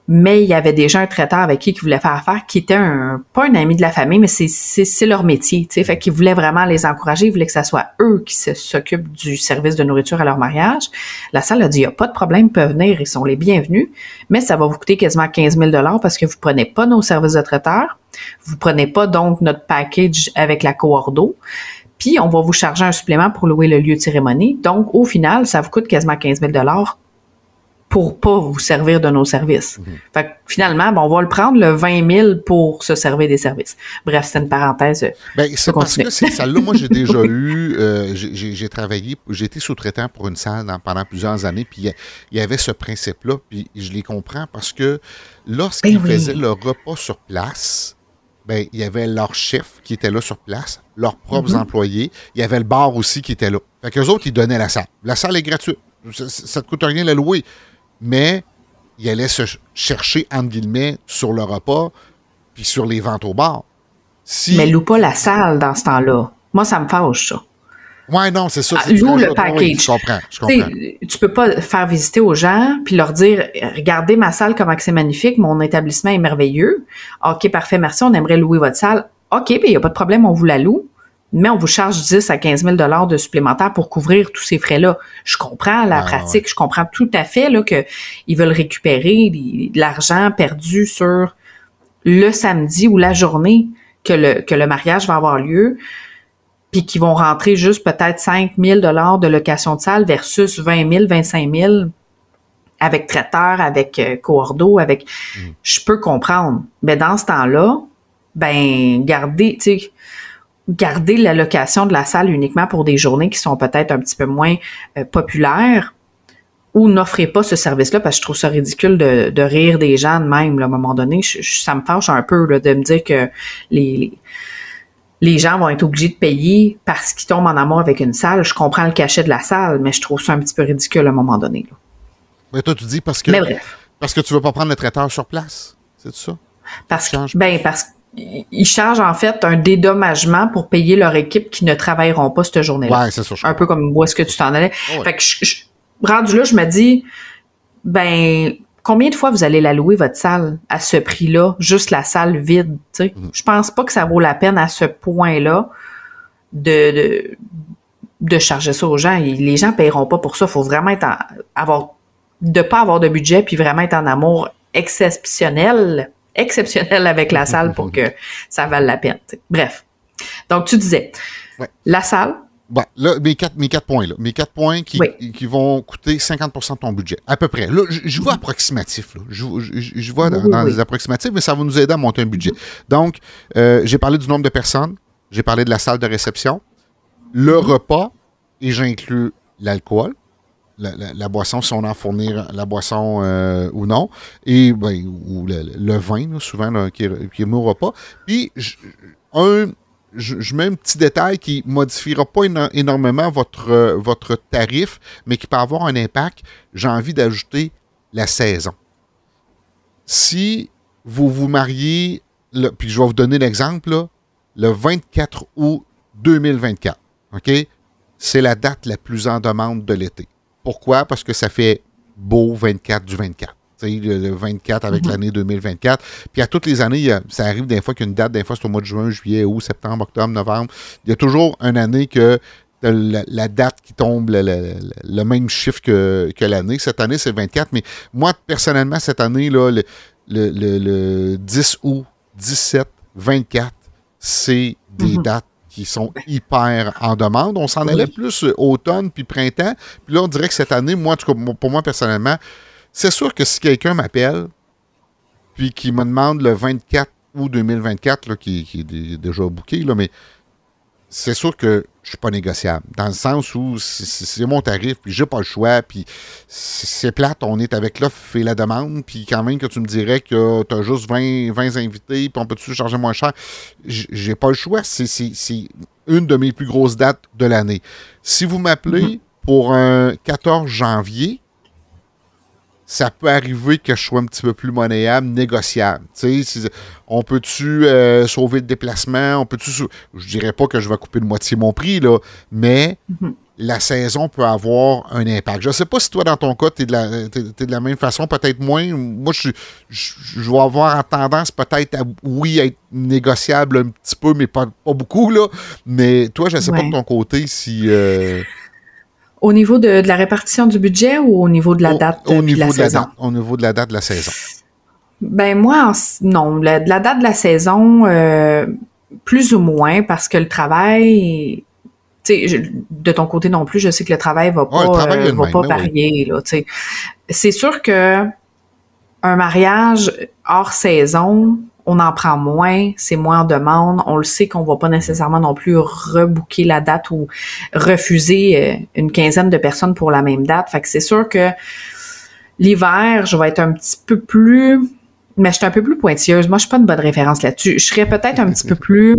mais il y avait déjà un traiteur avec qui ils voulaient faire affaire qui était un pas un ami de la famille mais c'est leur métier tu sais. Fait qu'ils voulaient vraiment les encourager ils voulaient que ça soit eux qui s'occupent du service de nourriture à leur mariage. La salle a dit il y a pas de problème ils peuvent venir ils sont les bienvenus mais ça va vous coûter quasiment 15 000 dollars parce que vous prenez pas nos services de traiteur vous prenez pas donc notre package avec la coordo puis on va vous charger un supplément pour louer le lieu de cérémonie. Donc au final ça vous coûte quasiment 15 000 dollars pour pas vous servir de nos services. Mhm. Fait que finalement, bon, on va le prendre le 20 000 pour se servir des services. Bref, c'est une parenthèse. Ben, c'est parce que c'est ça. Là, moi, j'ai déjà eu, euh, j'ai travaillé, j'ai été sous-traitant pour une salle pendant plusieurs années, puis il y, avait ce principe-là, puis je les comprends parce que lorsqu'ils ben faisaient le repas sur place, ben, il y avait leur chef qui était là sur place, leurs propres mhm. employés, il y avait le bar aussi qui était là. Fait qu'eux autres, ils donnaient la salle. La salle est gratuite. Ça, ne te coûte rien de la louer mais il allait se chercher, entre guillemets, sur le repas puis sur les ventes au bar. Si... Mais loue pas la salle dans ce temps-là. Moi, ça me fâche, ça. Ouais, non, c'est ça. Ah, loue le package. je comprends, je comprends. Tu peux pas faire visiter aux gens puis leur dire regardez ma salle comment c'est magnifique, mon établissement est merveilleux. OK, parfait, merci, on aimerait louer votre salle. OK, il n'y a pas de problème, on vous la loue mais on vous charge 10 à 15 000 dollars de supplémentaires pour couvrir tous ces frais-là. Je comprends la pratique, je comprends tout à fait là que ils veulent récupérer de l'argent perdu sur le samedi ou la journée que le que le mariage va avoir lieu, puis qu'ils vont rentrer juste peut-être 5 000 dollars de location de salle versus 20 000, 25 000 avec traiteur, avec euh, coordo, avec. Mm. Je peux comprendre, mais dans ce temps-là, ben gardez, tu sais garder l'allocation de la salle uniquement pour des journées qui sont peut-être un petit peu moins euh, populaires ou n'offrez pas ce service-là parce que je trouve ça ridicule de, rire des gens de même à un moment donné. ça me fâche un peu de me dire que les, les, gens vont être obligés de payer parce qu'ils tombent en amour avec une salle. Je comprends le cachet de la salle, mais je trouve ça un petit peu ridicule à un moment donné. Mais toi, tu dis parce que, parce que tu veux pas prendre le traiteur sur place, c'est ça? Parce que, ben, parce que ils chargent en fait un dédommagement pour payer leur équipe qui ne travailleront pas cette journée-là. Ouais, c'est ça. Un peu comme où est-ce que tu t'en allais. Fait que je, rendu là, je me dis, ben, combien de fois vous allez la louer votre salle à ce prix-là, juste la salle vide, tu sais? Mm. Je pense pas que ça vaut la peine à ce point-là de, de, de, charger ça aux gens. Les gens paieront pas pour ça. Faut vraiment être avoir, de pas avoir de budget puis vraiment être en amour exceptionnel exceptionnel avec la salle pour que ça vaille la peine. Bref. Donc, tu disais, la salle. Bon, là, mes quatre, mes quatre points, là. Mes quatre points qui, qui vont coûter 50% de ton budget, à peu près. Là, je, vois approximatif, là. Je, je, vois dans, les approximatifs, mais ça va nous aider à monter un budget. Donc, euh, j'ai parlé du nombre de personnes, j'ai parlé de la salle de réception, le repas, et j'inclus l'alcool, la, boisson, si on en fournir la boisson euh, ou non, et ben, ou le, vin, souvent, qui, qui mourra pas. Puis, un, je, mets un petit détail qui ne modifiera pas énormément votre, votre tarif, mais qui peut avoir un impact. J'ai envie d'ajouter la saison. Si vous vous mariez, puis je vais vous donner l'exemple, le 24 août 2024, OK? C'est la date la plus en demande de l'été. Pourquoi? Parce que ça fait beau 24 du 24. Le, 24 avec mhm. l'année 2024. Puis à toutes les années, ça arrive des fois qu'une date, des fois c'est au mois de juin, juillet, août, septembre, octobre, novembre. Il y a toujours une année que la, date qui tombe le, même chiffre que, l'année. Cette année, c'est 24, mais moi, personnellement, cette année, là, le, le 10 août, 17, 24, c'est des mhm. dates qui sont hyper en demande. On s'en allait plus automne puis printemps. Puis là, on dirait que cette année, moi, pour moi personnellement, c'est sûr que si quelqu'un m'appelle puis qui me demande le 24 août 2024, là, qui, est déjà booké, là, mais c'est sûr que je suis pas négociable. Dans le sens où c'est mon tarif, puis j'ai pas le choix, puis c'est plate, on est avec l'offre et la demande, puis quand même que tu me dirais que tu as juste 20, 20 invités, puis on peut-tu charger moins cher, j'ai pas le choix. C'est une de mes plus grosses dates de l'année. Si vous m'appelez mm-hmm. pour un 14 janvier, ça peut arriver que je sois un petit peu plus monnayable, négociable. on peut-tu euh, sauver le déplacement? On peut-tu. Je dirais pas que je vais couper de moitié mon prix, là, mais mhm. la saison peut avoir un impact. Je ne sais pas si toi, dans ton cas, tu es, de la même façon, peut-être moins. Moi, je, je, vais avoir tendance peut-être à, oui, être négociable un petit peu, mais pas, pas beaucoup. Là. Mais toi, je ne sais pas de ton côté si. Euh, au niveau de, la répartition du budget ou au niveau de la date au, de, niveau la de saison? Date, au niveau de la date de la saison. Ben moi, non. La, la date de la saison, euh, plus ou moins, parce que le travail, tu sais, de ton côté non plus, je sais que le travail va pas, euh, va pas varier. C'est sûr que un mariage hors saison, on en prend moins, c'est moins en demande. On le sait qu'on va pas nécessairement non plus rebooker la date ou refuser euh, une quinzaine de personnes pour la même date. Fait que c'est sûr que l'hiver, je vais être un petit peu plus, mais je suis un peu plus pointilleuse. Moi, je suis pas une bonne référence là-dessus. Je serais peut-être un petit peu plus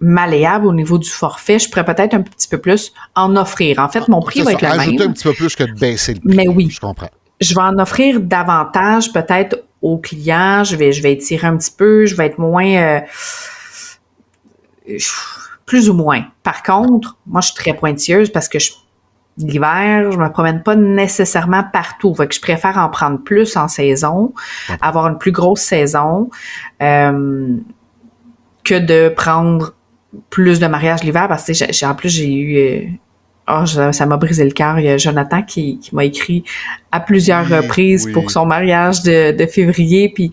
malléable au niveau du forfait. Je pourrais peut-être un petit peu plus en offrir. En fait, mon prix va être le même. un petit peu plus que de baisser le prix. Mais oui. Je comprends. Je vais en offrir davantage peut-être aux clients, je vais, je vais étirer un petit peu, je vais être moins, euh, plus ou moins. Par contre, moi, je suis très pointilleuse parce que l'hiver, je me promène pas nécessairement partout. Fait que je préfère en prendre plus en saison, avoir une plus grosse saison, euh, que de prendre plus de mariages l'hiver parce que en plus j'ai eu Oh, ça m'a brisé le cœur. Il y a Jonathan qui, m'a écrit à plusieurs reprises pour son mariage de, février. Puis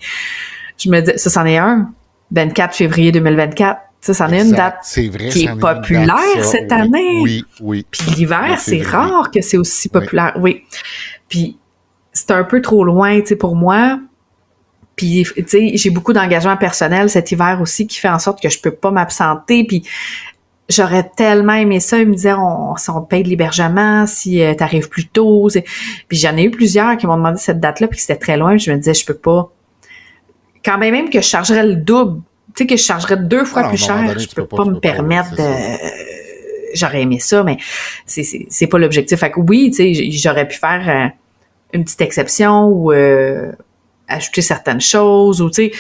je me dis, ça, c'en est un. 24 février 2024. Ça, c'en est une date qui est populaire cette année. Oui, oui. Puis l'hiver, c'est rare que c'est aussi populaire. Oui. Puis c'est un peu trop loin, tu sais, pour moi. Puis, tu sais, j'ai beaucoup d'engagement personnel cet hiver aussi qui fait en sorte que je peux pas m'absenter. Puis, j'aurais tellement aimé ça. Ils me disaient, on, si on te paye de l'hébergement, si euh, tu arrives plus tôt. Puis j'en ai eu plusieurs qui m'ont demandé cette date-là, puis c'était très loin. je me disais, je peux pas. Quand même, même que je chargerais le double, tu sais, que je chargerais deux fois plus cher, je peux pas, me permettre de... J'aurais aimé ça, mais c'est pas l'objectif. Fait que oui, tu sais, j'aurais pu faire euh, une petite exception ou euh, ajouter certaines choses ou, tu sais,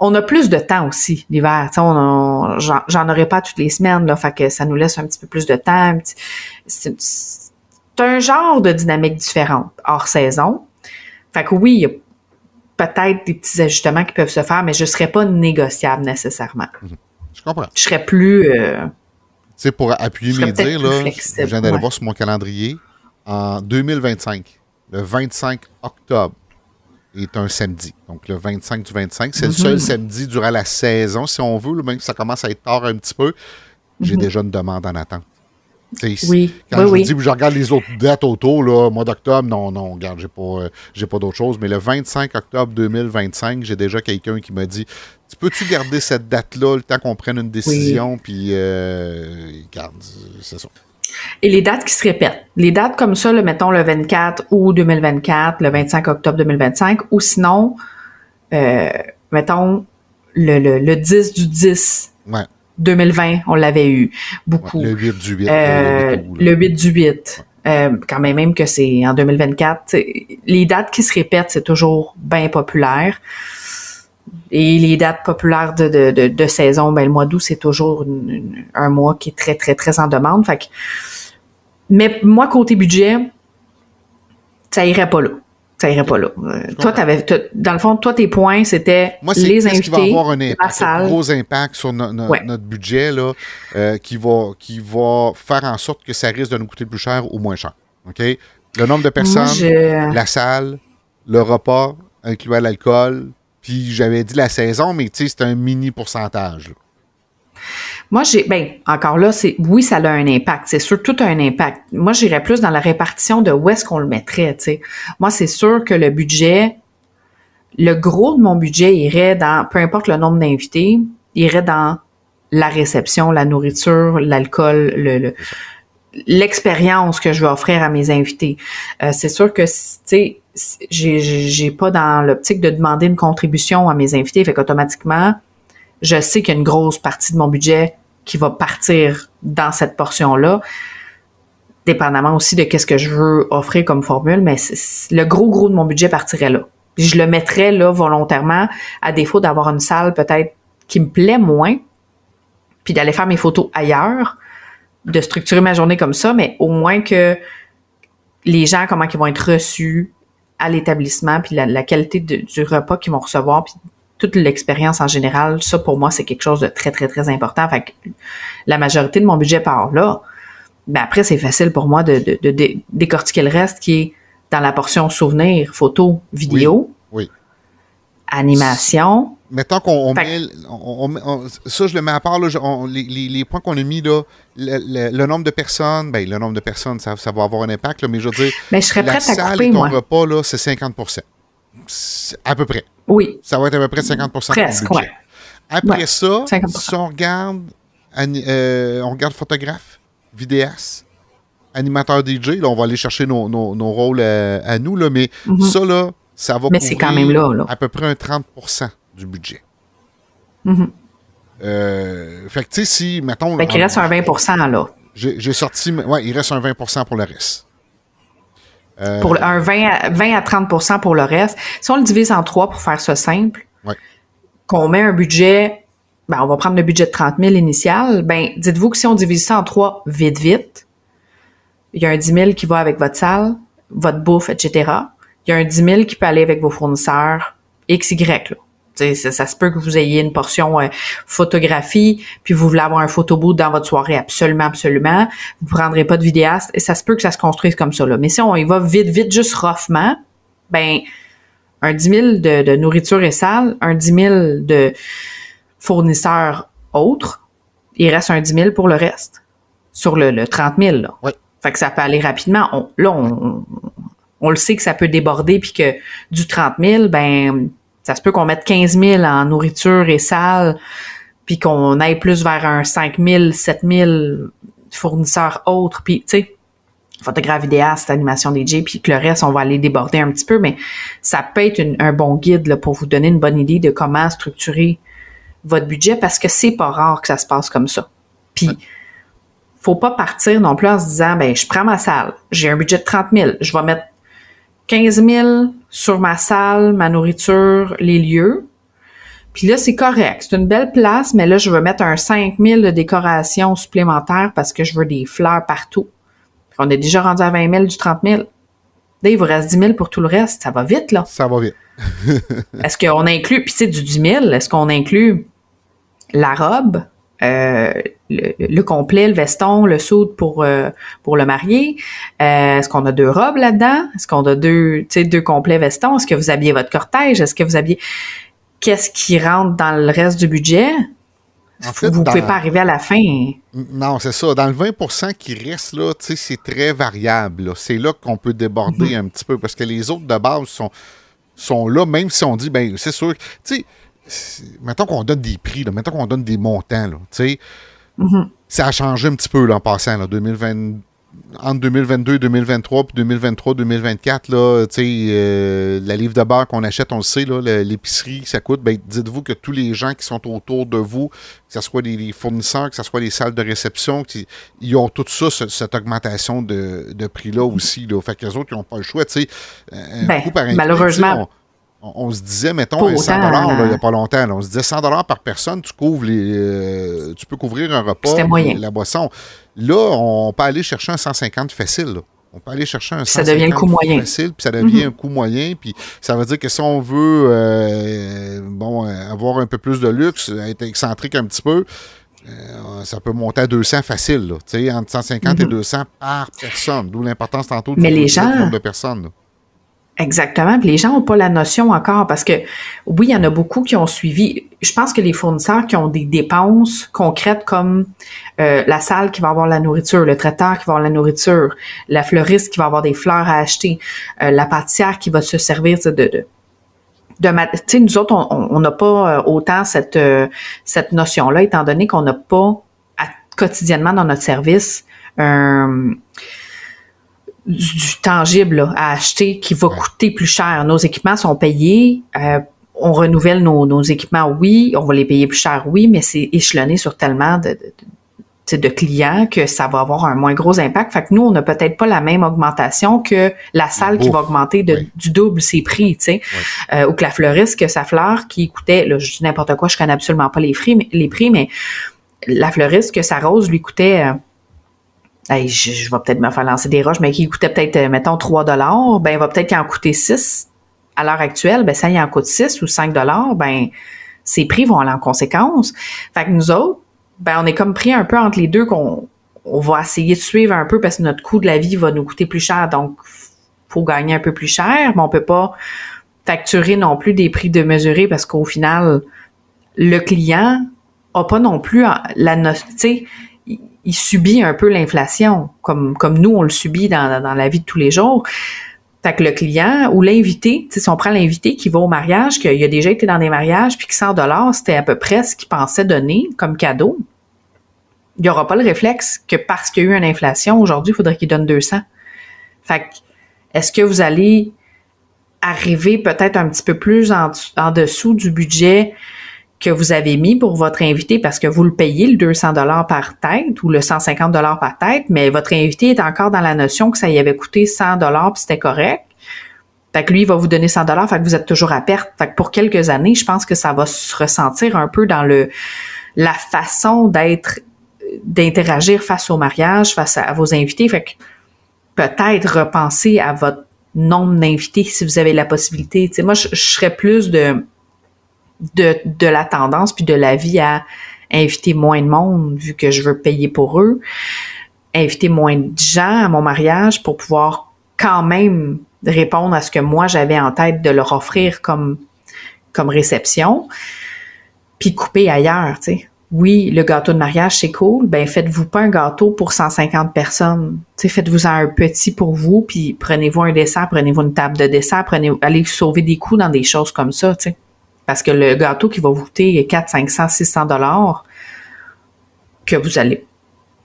on a plus de temps aussi l'hiver. J'en aurais pas toutes les semaines, là, fait que ça nous laisse un petit peu plus de temps. C'est un genre de dynamique différente hors saison. Fait que oui, il y a peut-être des petits ajustements qui peuvent se faire, mais je ne serais pas négociable nécessairement. Mhm. Je comprends. Je serais plus. Euh, tu sais, pour appuyer mes dires, là, je viens d'aller voir sur mon calendrier. En 2025, le 25 octobre, est un samedi. Donc, le 25 du 25. C'est le seul mhm. samedi durant la saison, si on veut, même si ça commence à être tard un petit peu. J'ai mhm. déjà une demande en attente. oui. Quand je dis, je regarde les autres dates autour, là, mois d'octobre, non, non, regarde, j'ai pas, euh, j'ai pas d'autre chose. Mais le 25 octobre 2025, j'ai déjà quelqu'un qui m'a dit Tu peux-tu garder cette date-là le temps qu'on prenne une décision? Puis, euh, garde, c'est ça. Et les dates qui se répètent. Les dates comme ça, le, mettons le 24 août 2024, le 25 octobre 2025, ou sinon, euh, mettons le, le, le 10 du 10 Ouais. 2020, on l'avait eu beaucoup. Le 8 du 8. Euh, le 8 du 8. Euh, quand même, même que c'est en 2024. t'sais, Les dates qui se répètent, c'est toujours bien populaire. Et les dates populaires de, de, de, de saison, ben, le mois d'août, c'est toujours une- une- un mois qui est très, très, très en demande. Fait que, mais moi, côté budget, ça irait pas là. Ça irait pas là. Euh, toi, t'avais, dans le fond, toi, tes points, c'était Moi, c'est les qu'est-ce qui va invités, avoir un impact, un gros impact sur no- no- Ouais. notre budget, là, euh, qui, va, qui va faire en sorte que ça risque de nous coûter plus cher ou moins cher. OK? Le nombre de personnes, Moi, je... la salle, le repas, incluant l'alcool, j'avais dit la saison, mais tu sais, c'est un mini pourcentage. Moi, j'ai, ben, encore là, c'est, oui, ça a un impact. C'est sûr, tout a un impact. Moi, j'irais plus dans la répartition de où est-ce qu'on le mettrait, tu sais. Moi, c'est sûr que le budget, le gros de mon budget irait dans, peu importe le nombre d'invités, irait dans la réception, la nourriture, l'alcool, le, le- l'expérience que je vais offrir à mes invités. Euh, c'est sûr que, tu sais, j'ai, pas dans l'optique de demander une contribution à mes invités, fait qu'automatiquement, je sais qu'il y a une grosse partie de mon budget qui va partir dans cette portion-là, dépendamment aussi de qu'est-ce que je veux offrir comme formule, mais le gros gros de mon budget partirait là. Je le mettrais là volontairement, à défaut d'avoir une salle peut-être qui me plaît moins, puis d'aller faire mes photos ailleurs, de structurer ma journée comme ça, mais au moins que les gens, comment ils vont être reçus à l'établissement, puis la, la qualité de- du repas qu'ils vont recevoir, puis toute l'expérience en général, ça pour moi, c'est quelque chose de très, très, très important. Fait que la majorité de mon budget part là. Ben après, c'est facile pour moi de, de- de dé- décortiquer le reste qui est dans la portion souvenir, photo, vidéo, oui. animation. Mettons qu'on met. on- on- on- ça, je le mets à part. Là, on- les, points qu'on a mis, là, le, le- le nombre de personnes, ben, le nombre de personnes, ça, ça va avoir un impact, là, mais je veux dire, Mais je serais la prête à couper, et ton moi. repas, là, c'est 50 C'est À peu près. Oui, Ça va être à peu près 50 de ton presque, budget. ouais. Après Ouais, ça, 50%. si on regarde, euh, on regarde photographe, vidéaste, animateur DJ, là, on va aller chercher nos, nos- nos rôles euh, à nous, là, mais Mhm. ça, là, ça va Mais couvrir quand même là, là. à peu près un 30 du budget. Mhm. Euh, fait que, tu sais, si, mettons... Fait qu'il reste un 20% là. J'ai sorti... Ouais, il reste un 20% pour le reste. Euh, Pour un 20 à, 20 à 30 pour le reste. Si on le divise en trois pour faire ça simple, Ouais. qu'on met un budget, ben, on va prendre le budget de 30 000 initial, ben, dites-vous que si on divise ça en trois vite, vite, il y a un 10 000 qui va avec votre salle, votre bouffe, etc. Il y a un 10 000 qui peut aller avec vos fournisseurs XY, là. Ça, ça se peut que vous ayez une portion euh, photographie, puis vous voulez avoir un photoboot dans votre soirée, absolument, absolument. Vous prendrez pas de vidéaste, et ça se peut que ça se construise comme ça. Là. Mais si on y va vite, vite, juste roughement, ben, un 10 000 de, de nourriture et salle, un 10 000 de fournisseurs autres, il reste un 10 000 pour le reste. Sur le, le 30 000, là. Ouais. Fait que ça peut aller rapidement. On- là, on, on le sait que ça peut déborder, puis que du 30 000, ben, ça se peut qu'on mette 15 000 en nourriture et salle, puis qu'on aille plus vers un 5 000, 7 000 fournisseurs autres, puis, tu sais, photographe, vidéaste, animation DJ, puis que le reste, on va aller déborder un petit peu, mais ça peut être une- un bon guide là, pour vous donner une bonne idée de comment structurer votre budget, parce que c'est pas rare que ça se passe comme ça. Puis, faut pas partir non plus en se disant, ben, je prends ma salle, j'ai un budget de 30 000, je vais mettre 15 000 sur ma salle, ma nourriture, les lieux. Puis là, c'est correct. C'est une belle place, mais là, je veux mettre un 5 000 de décoration supplémentaire parce que je veux des fleurs partout. On est déjà rendu à 20 000 du 30 000. Là, il vous reste 10 000 pour tout le reste. Ça va vite, là. Ça va vite. Est-ce qu'on inclut, puis sais, du 10 000, est-ce qu'on inclut la robe, euh, le, le complet, le veston, le soude pour euh, pour le marié? Euh, est-ce qu'on a deux robes là-dedans? Est-ce qu'on a deux, tu sais, deux complets vestons? Est-ce que vous habillez votre cortège? Est-ce que vous habillez... Qu'est-ce qui rentre dans le reste du budget? En fait, vous dans- pouvez pas arriver à la fin? Non, c'est ça. Dans le 20% qui reste, là, tu sais, c'est très variable. C'est là qu'on peut déborder un petit peu parce que les autres de base sont, sont là, même si on dit, ben, c'est sûr. Tu sais, mettons qu'on donne des prix, là, mettons qu'on donne des montants, là, tu sais. Mhm. Ça a changé un petit peu là, en passant, là, 2020, entre 2022 et 2023, puis 2023, 2024, là, tu sais, euh, la livre de beurre qu'on achète, on le sait, l'épicerie, ça coûte. Ben, dites-vous que tous les gens qui sont autour de vous, que ce soit les, fournisseurs, que ce soit les salles de réception, ils ont tout ça, cette augmentation de, de prix-là aussi. Là. Fait autres, ils n'ont pas le choix, tu sais. Ben, malheureusement on, se disait, mettons, 100 dollars il n'y a pas longtemps, on se disait 100 dollars par personne, tu couvres les, euh, tu peux couvrir un repas, la boisson. Là, on peut aller chercher un 150 facile. On peut aller chercher un 150 ça devient un coût moyen. facile, puis ça devient mhm. un coût moyen, puis ça veut dire que si on veut euh, bon, avoir un peu plus de luxe, être excentrique un petit peu, euh, ça peut monter à 200 facile, là, entre 150 et 200 mhm. par personne, d'où l'importance tantôt du, Mais les gens, nombre de personnes. Exactement. Puis les gens n'ont pas la notion encore parce que oui, il y en a beaucoup qui ont suivi. Je pense que les fournisseurs qui ont des dépenses concrètes comme euh, la salle qui va avoir la nourriture, le traiteur qui va avoir la nourriture, la fleuriste qui va avoir des fleurs à acheter, euh, la pâtissière qui va se servir de, de, de tu nous autres, on n'a pas euh, autant cette, cette notion-là, étant donné qu'on n'a pas quotidiennement dans notre service un du, tangible à acheter qui va coûter plus cher. Nos équipements sont payés. Euh, on renouvelle nos, équipements, oui. On va les payer plus cher, oui, mais c'est échelonné sur tellement de, de, clients que ça va avoir un moins gros impact. Fait que nous, on n'a peut-être pas la même augmentation que la salle qui va augmenter du double ses prix, tu sais. Euh, ou que la fleuriste, que sa fleur qui coûtait, là, je dis n'importe quoi, je connais absolument pas les prix, mais, les prix, mais la fleuriste, que sa rose lui coûtait... Euh, je, vais peut-être me faire lancer des roches, mais qui coûtait peut-être, euh, mettons, 3 dollars, ben, il va peut-être en coûter 6. À l'heure actuelle, ben, ça, il en coûte 6 ou 5 dollars, ben, ses prix vont aller en conséquence. Fait que nous autres, ben, on est comme pris un peu entre les deux qu'on on va essayer de suivre un peu parce que notre coût de la vie va nous coûter plus cher, donc faut gagner un peu plus cher, mais on peut pas facturer non plus des prix de mesurer parce qu'au final, le client a pas non plus la notion, il subit un peu l'inflation, comme, comme nous, on le subit dans, dans la vie de tous les jours. Fait que le client ou l'invité, si on prend l'invité qui va au mariage, qu'il a déjà été dans des mariages, puis que 100 dollars, c'était à peu près ce qu'il pensait donner comme cadeau, il n'y aura pas le réflexe que parce qu'il y a eu une inflation, aujourd'hui, il faudrait qu'il donne 200. Fait que, est-ce que vous allez arriver peut-être un petit peu plus en dessous du budget que vous avez mis pour votre invité parce que vous le payez le 200 dollars par tête ou le 150 dollars par tête, mais votre invité est encore dans la notion que ça y avait coûté 100 dollars puis c'était correct. Fait que lui, il va vous donner 100 dollars, fait que vous êtes toujours à perte. Fait que pour quelques années, je pense que ça va se ressentir un peu dans le la façon d'être d'interagir face au mariage, face à, vos invités. Fait que peut-être repenser à votre nombre d'invités si vous avez la possibilité. sais, moi, je serais plus de de, de la tendance puis de la vie à inviter moins de monde vu que je veux payer pour eux, inviter moins de gens à mon mariage pour pouvoir quand même répondre à ce que moi j'avais en tête de leur offrir comme comme réception, puis couper ailleurs, tu. Oui, le gâteau de mariage, c'est cool. Ben, faites-vous pas un gâteau pour 150 personnes. Tu faites-vous un petit pour vous, puis prenez-vous un dessert, prenez-vous une table de dessert, prenez, allez sauver des coups dans des choses comme ça, tu sais. Parce que le gâteau qui va vous coûter 4, 500, 600 dollars, que vous allez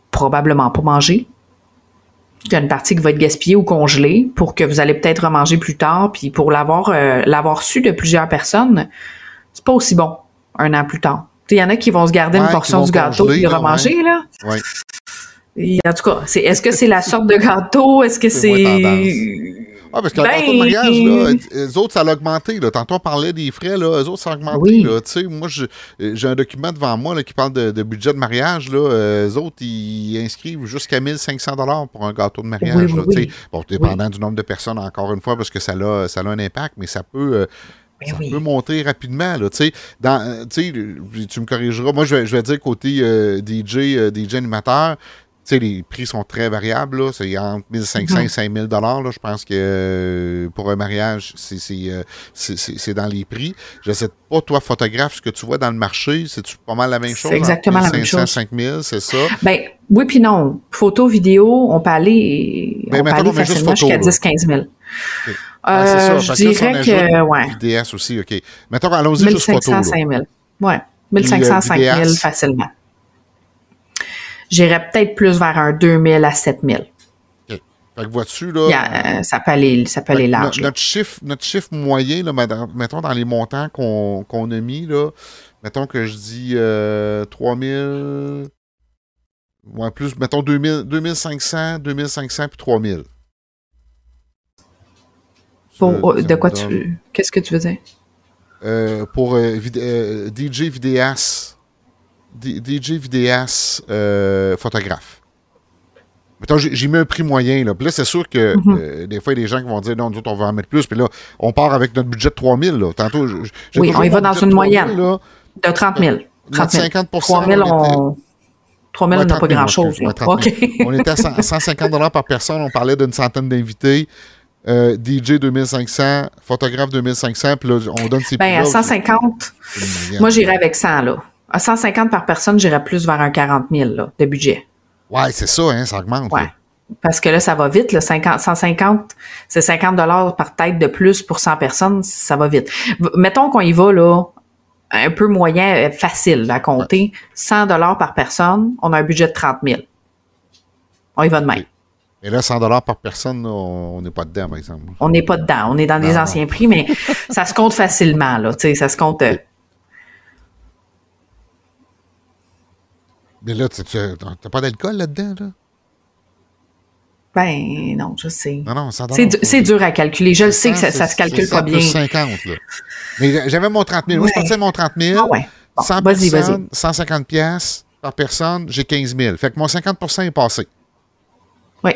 probablement pas manger, il y a une partie qui va être gaspillée ou congelée pour que vous allez peut-être remanger plus tard, puis pour l'avoir euh, l'avoir su de plusieurs personnes, c'est pas aussi bon un an plus tard. Il y en a qui vont se garder une portion du gâteau et remanger, là. en tout cas, est-ce que c'est la sorte de gâteau? Est-ce que c'est. Ah, parce que le gâteau de mariage, là, eux autres, ça a augmenté. Là. Tantôt, on parlait des frais, là, eux autres, ça a augmenté. Là, moi, j'ai un document devant moi là, qui parle de, budget de mariage. Là. Eux autres, ils inscrivent jusqu'à 1500 pour un gâteau de mariage. là, bon, dépendant du nombre de personnes, encore une fois, parce que ça a, ça a un impact, mais ça peut. Euh, ben ça peut monter rapidement. Là, dans, tu me corrigeras. Moi, je vais, je vais dire côté euh, DJ, euh, DJ animateur, sais, les prix sont très variables. C'est entre 1500 et 5000 dollars. Je pense que euh, pour un mariage, euh, c'est dans les prix. Je sais pas, toi, photographe, ce que tu vois dans le marché, c'est pas mal la même chose? C'est exactement la même chose. 5000, c'est ça? Ben, oui, puis non. Photo, vidéo, on peut aller, ben, on peut aller facilement jusqu'à 10-15 000. Ah, euh, je dirais que, ouais. VDS aussi, OK. Mettons, allons-y juste photo. 1500, 5000. Ouais. 1500, 5000 facilement j'irais peut-être plus vers un 2000 à 7000. Fait que vois-tu, là. euh, ça peut aller, ça peut aller large. Notre, chiffre, notre chiffre moyen, là, mettons dans les montants qu'on a mis, là, mettons que je dis euh, 3000. Ouais, plus, mettons 2000, 2500, 2500 puis 3000. Pour, de quoi tu. Qu'est-ce que tu veux dire? Euh, pour euh, euh, DJ vidéas DJ vidéas photographe. Mettons, j'ai mis un prix moyen. Là. Puis là, c'est sûr que mm-hmm. des fois, il y a des gens qui vont dire non, nous autres, on va en mettre plus. Puis là, on part avec notre budget de 3000. Là. Tantôt, oui, on y va dans une moyenne là. de 30 000. 30 000. 50 3 000, on... 3 000, on n'a pas grand-chose. on était à 150 par personne. On parlait d'une centaine d'invités. Euh, DJ 2500, photographe 2500, puis là, on donne ces ben, à 150, moi, j'irais avec 100, là. À 150 par personne, j'irais plus vers un 40 000, là, de budget. Ouais, c'est ça, hein, ça augmente. Ouais. Parce que là, ça va vite, là, 50, 150, c'est 50 dollars par tête de plus pour 100 personnes, ça va vite. Mettons qu'on y va, là, un peu moyen, euh, facile à compter, 100 dollars par personne, on a un budget de 30 000. On y va de même. Et là, 100 dollars par personne, on n'est pas dedans, par exemple. On n'est pas dedans. On est dans les anciens prix, mais ça se compte facilement, là. Tu sais, ça se compte. Euh, mais là, tu n'as pas d'alcool là-dedans, là? Ben, non, je sais. Non, non, C'est dur à calculer. Je le sais que ça, ça se calcule pas bien. 50, là. Mais j'avais mon 30 000. Moi, je partais de mon 30 000. Ah ouais. 100 personnes, 150 pièces par personne, j'ai 15 000. Fait que mon 50% est passé. Oui.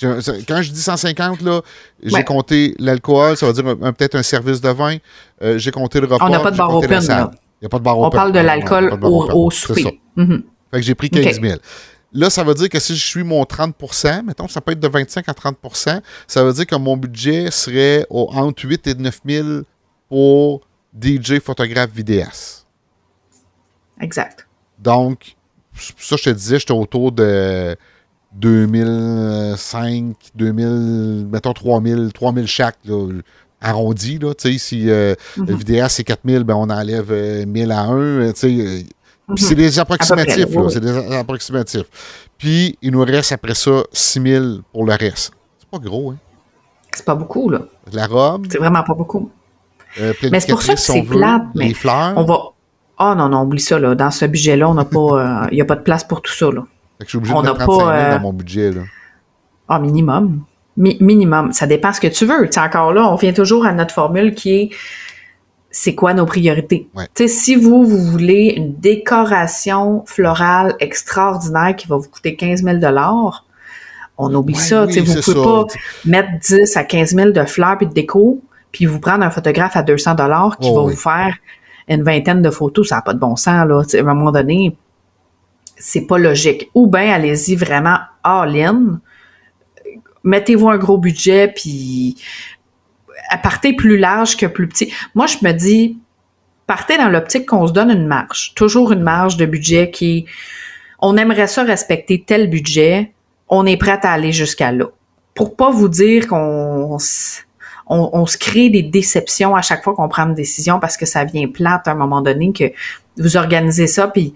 Quand je dis 150, là, j'ai compté l'alcool, ça veut dire peut-être un service de vin. Euh, j'ai compté le repas. On n'a pas de bar open, là. Il n'y a pas de bar open. On parle de l'alcool au, au souper. Mm-hmm. Fait que j'ai pris 15 000. Là, ça veut dire que si je suis mon 30% mettons, ça peut être de 25 à 30% ça veut dire que mon budget serait au, entre 8 et 9 000 pour DJ, photographe, vidéaste. Exact. Donc, ça, je te disais, j'étais autour de 2005, 2000, mettons 3000, 3000 chaque, là, arrondi, là, si euh, mm-hmm. le vidéaste c'est 4000, ben on enlève 1000 euh, à 1, Euh, mm-hmm. C'est des approximatifs, là, c'est des approximatifs. Puis, il nous reste après ça 6000 pour le reste. C'est pas gros, hein? C'est pas beaucoup, là. La robe. C'est vraiment pas beaucoup. mais c'est pour ça que c'est plate. Mais les fleurs. On va. Oh non, non, oublie ça, là. Dans ce budget-là, on n'a pas. Il n'y a pas de place pour tout ça, là je suis obligé de mettre 35 000 dans euh, mon budget. Là. Ah, minimum. minimum. Ça dépend ce que tu veux. encore là, on vient toujours à notre formule qui est c'est quoi nos priorités? Si vous, vous voulez une décoration florale extraordinaire qui va vous coûter 15 000 on oublie ça. vous ne pouvez pas mettre 10 à 15 000 de fleurs et de déco, puis vous prendre un photographe à 200 qui va vous faire une vingtaine de photos. Ça n'a pas de bon sens. Là. à un moment donné, c'est pas logique. Ou bien allez-y vraiment all-in. Mettez-vous un gros budget, puis partez plus large que plus petit. Moi, je me dis, partez dans l'optique qu'on se donne une marge. Toujours une marge de budget qui on aimerait ça respecter tel budget, on est prêt à aller jusqu'à là. Pour pas vous dire qu'on on, se crée des déceptions à chaque fois qu'on prend une décision parce que ça vient plate à un moment donné que vous organisez ça puis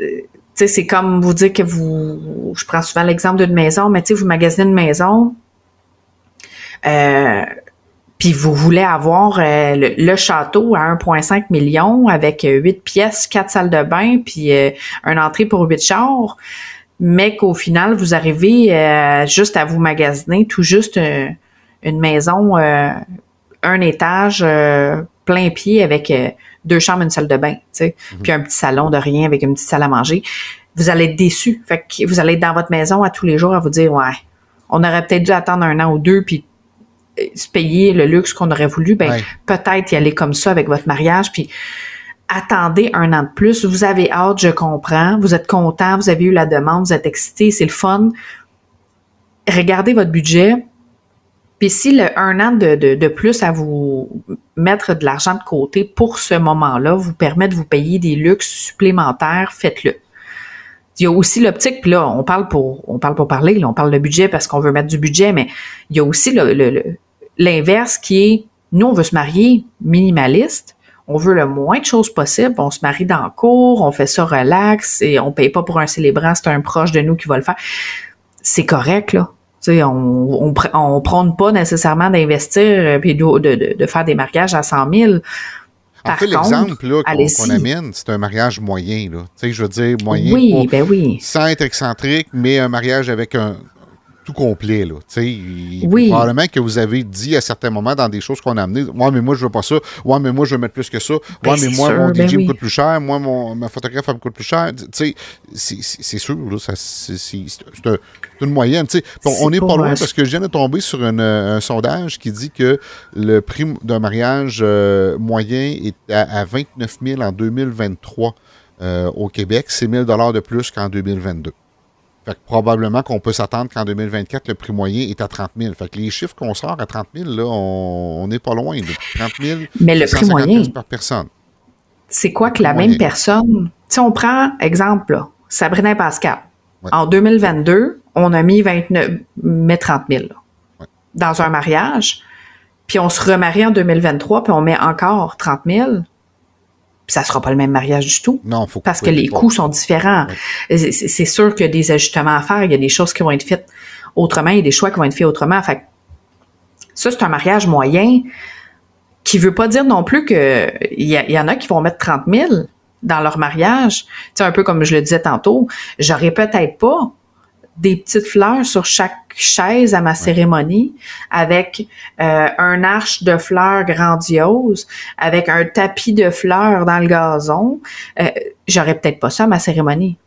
euh, c'est comme vous dire que vous, je prends souvent l'exemple d'une maison, mais tu sais, vous magasinez une maison, euh, puis vous voulez avoir euh, le, château à 1,5 million avec 8 pièces, 4 salles de bain, puis euh, un entrée pour 8 chars, mais qu'au final, vous arrivez juste à vous magasiner tout juste une maison, un étage plein pied avec deux chambres, une salle de bain, tu sais, mhm. puis un petit salon de rien avec une petite salle à manger, vous allez être déçu. Fait que vous allez être dans votre maison à tous les jours à vous dire, ouais, on aurait peut-être dû attendre un an ou deux, puis euh, se payer le luxe qu'on aurait voulu. Ben, peut-être y aller comme ça avec votre mariage, puis attendez un an de plus. Vous avez hâte, je comprends. Vous êtes content, vous avez eu la demande, vous êtes excité, c'est le fun. Regardez votre budget, puis si le un an de, de, plus à vous mettre de l'argent de côté pour ce moment-là vous permet de vous payer des luxes supplémentaires, faites-le. Il y a aussi l'optique, puis là, on parle pour on parle pour parler, on parle de budget parce qu'on veut mettre du budget, mais il y a aussi l'inverse qui est nous, on veut se marier minimaliste, on veut le moins de choses possible, on se marie dans le cours, on fait ça relax et on paye pas pour un célébrant, c'est un proche de nous qui va le faire. C'est correct, là on, on, on prône pas nécessairement d'investir puis de, de, de, faire des mariages à 100 000. En fait, l'exemple qu'on amène, c'est un mariage moyen. Là. Tu sais, je veux dire, moyen. Oui, ben oui. Sans être excentrique, mais un mariage avec un, tout complet. Là, oui. Probablement que vous avez dit à certains moments dans des choses qu'on a amenées Ouais, mais moi, je veux pas ça. Ouais, mais moi, je veux mettre plus que ça. Ben, ouais, mais moi, mon DJ ben me coûte plus cher. Moi, mon, ma photographe, elle me coûte plus cher. C'est sûr, c'est une moyenne. on n'est pas loin parce que je viens de tomber sur un sondage qui dit que le prix d'un mariage euh, moyen est à, 29 000 en 2023 euh, au Québec. C'est 1 000 de plus qu'en 2022. Fait que probablement qu'on peut s'attendre qu'en 2024, le prix moyen est à 30 000. Fait que les chiffres qu'on sort à 30 000, là, on n'est pas loin. De 30 000 Mais le prix moyen, par personne. C'est quoi que la même personne... Si on prend, exemple, là, Sabrina Pascal. En 2022, on a mis 29, met 30 000 dans un mariage, puis on se remarie en 2023, puis on met encore 30 000 ça sera pas le même mariage du tout. Non, faut Parce que les coûts sont différents. C'est sûr qu'il y a des ajustements à faire, il y a des choses qui vont être faites autrement, il y a des choix qui vont être faits autrement. Fait ça, c'est un mariage moyen qui veut pas dire non plus que il y, en a qui vont mettre 30 000 dans leur mariage. Tu un peu comme je le disais tantôt, j'aurais peut-être pas des petites fleurs sur chaque chaise à ma cérémonie, avec euh, un arche de fleurs grandiose, avec un tapis de fleurs dans le gazon. Euh, J'aurais peut-être pas ça à ma cérémonie.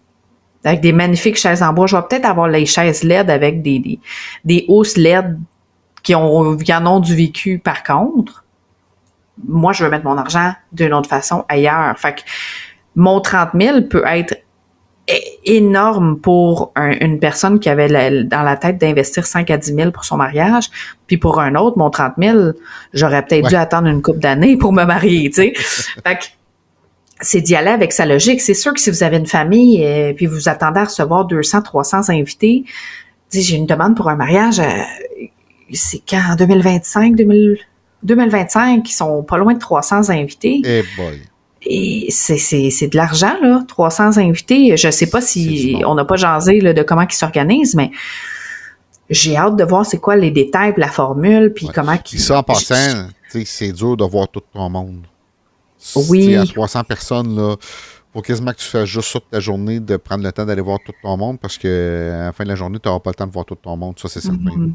Avec des magnifiques chaises en bois. Je vais peut-être avoir les chaises LED avec des, des, des hausses LED qui, ont, qui en ont du vécu par contre. Moi, je veux mettre mon argent d'une autre façon ailleurs. Fait que mon 30 000 peut être énorme pour une personne qui avait dans la tête d'investir 5 à 10 000 pour son mariage. Puis pour un autre, mon 30 000, j'aurais peut-être dû attendre une couple d'années pour me marier, tu sais. fait que c'est d'y aller avec sa logique. C'est sûr que si vous avez une famille et euh, puis vous attendez à recevoir 200, 300 invités, j'ai une demande pour un mariage, euh, c'est quand, en 2025, 2025, ils sont pas loin de 300 invités. Eh boy. Et c'est de l'argent, là. 300 invités. Je sais pas si on n'a pas jasé là, de comment ils s'organisent, mais j'ai hâte de voir c'est quoi les détails, la formule, puis comment qu'ils. Ça, en passant, c'est dur de voir tout ton monde. Oui. À 300 personnes, là, faut quasiment que tu fasses juste ça toute ta journée, de prendre le temps d'aller voir tout ton monde, parce que à la fin de la journée, tu n'auras pas le temps de voir tout ton monde. Ça, c'est certain. Mm-hmm.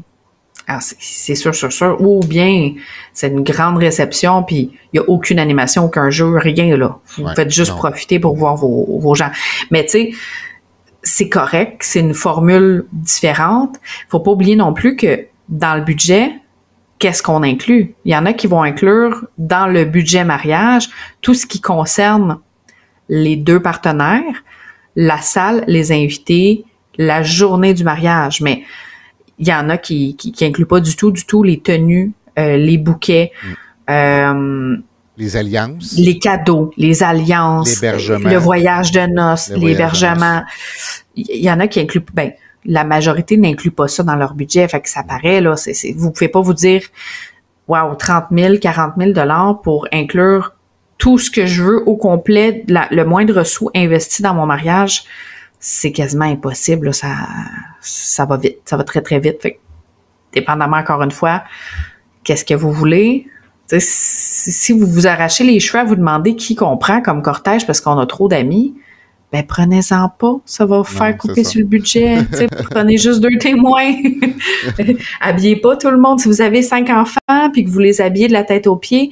C'est sûr, sûr, sûr. Ou bien c'est une grande réception, puis il n'y a aucune animation, aucun jeu, rien là. Vous faites juste profiter pour voir vos, vos gens. Mais tu sais, c'est correct, c'est une formule différente. Faut pas oublier non plus que dans le budget, qu'est-ce qu'on inclut? Il y en a qui vont inclure dans le budget mariage tout ce qui concerne les deux partenaires, la salle, les invités, la journée du mariage. Mais il y en a qui, qui, qui, incluent pas du tout, du tout les tenues, euh, les bouquets. Mm. Euh, les alliances. Les cadeaux, les alliances. Le voyage de noces, l'hébergement. Il y en a qui incluent, ben, la majorité n'inclut pas ça dans leur budget. Fait que ça paraît, là, c'est, c'est, vous pouvez pas vous dire, wow, 30 000, 40 000 dollars pour inclure tout ce que je veux au complet, le moindre sou investi dans mon mariage c'est quasiment impossible. ça, ça va vite. Ça va très, très vite. Fait dépendamment, encore une fois, qu'est-ce que vous voulez. si vous vous arrachez les cheveux à vous demander qui comprend comme cortège parce qu'on a trop d'amis, ben prenez-en pas, ça va vous faire couper sur le budget. prenez juste deux témoins. Habillez pas tout le monde. Si vous avez cinq enfants puis que vous les habillez de la tête aux pieds,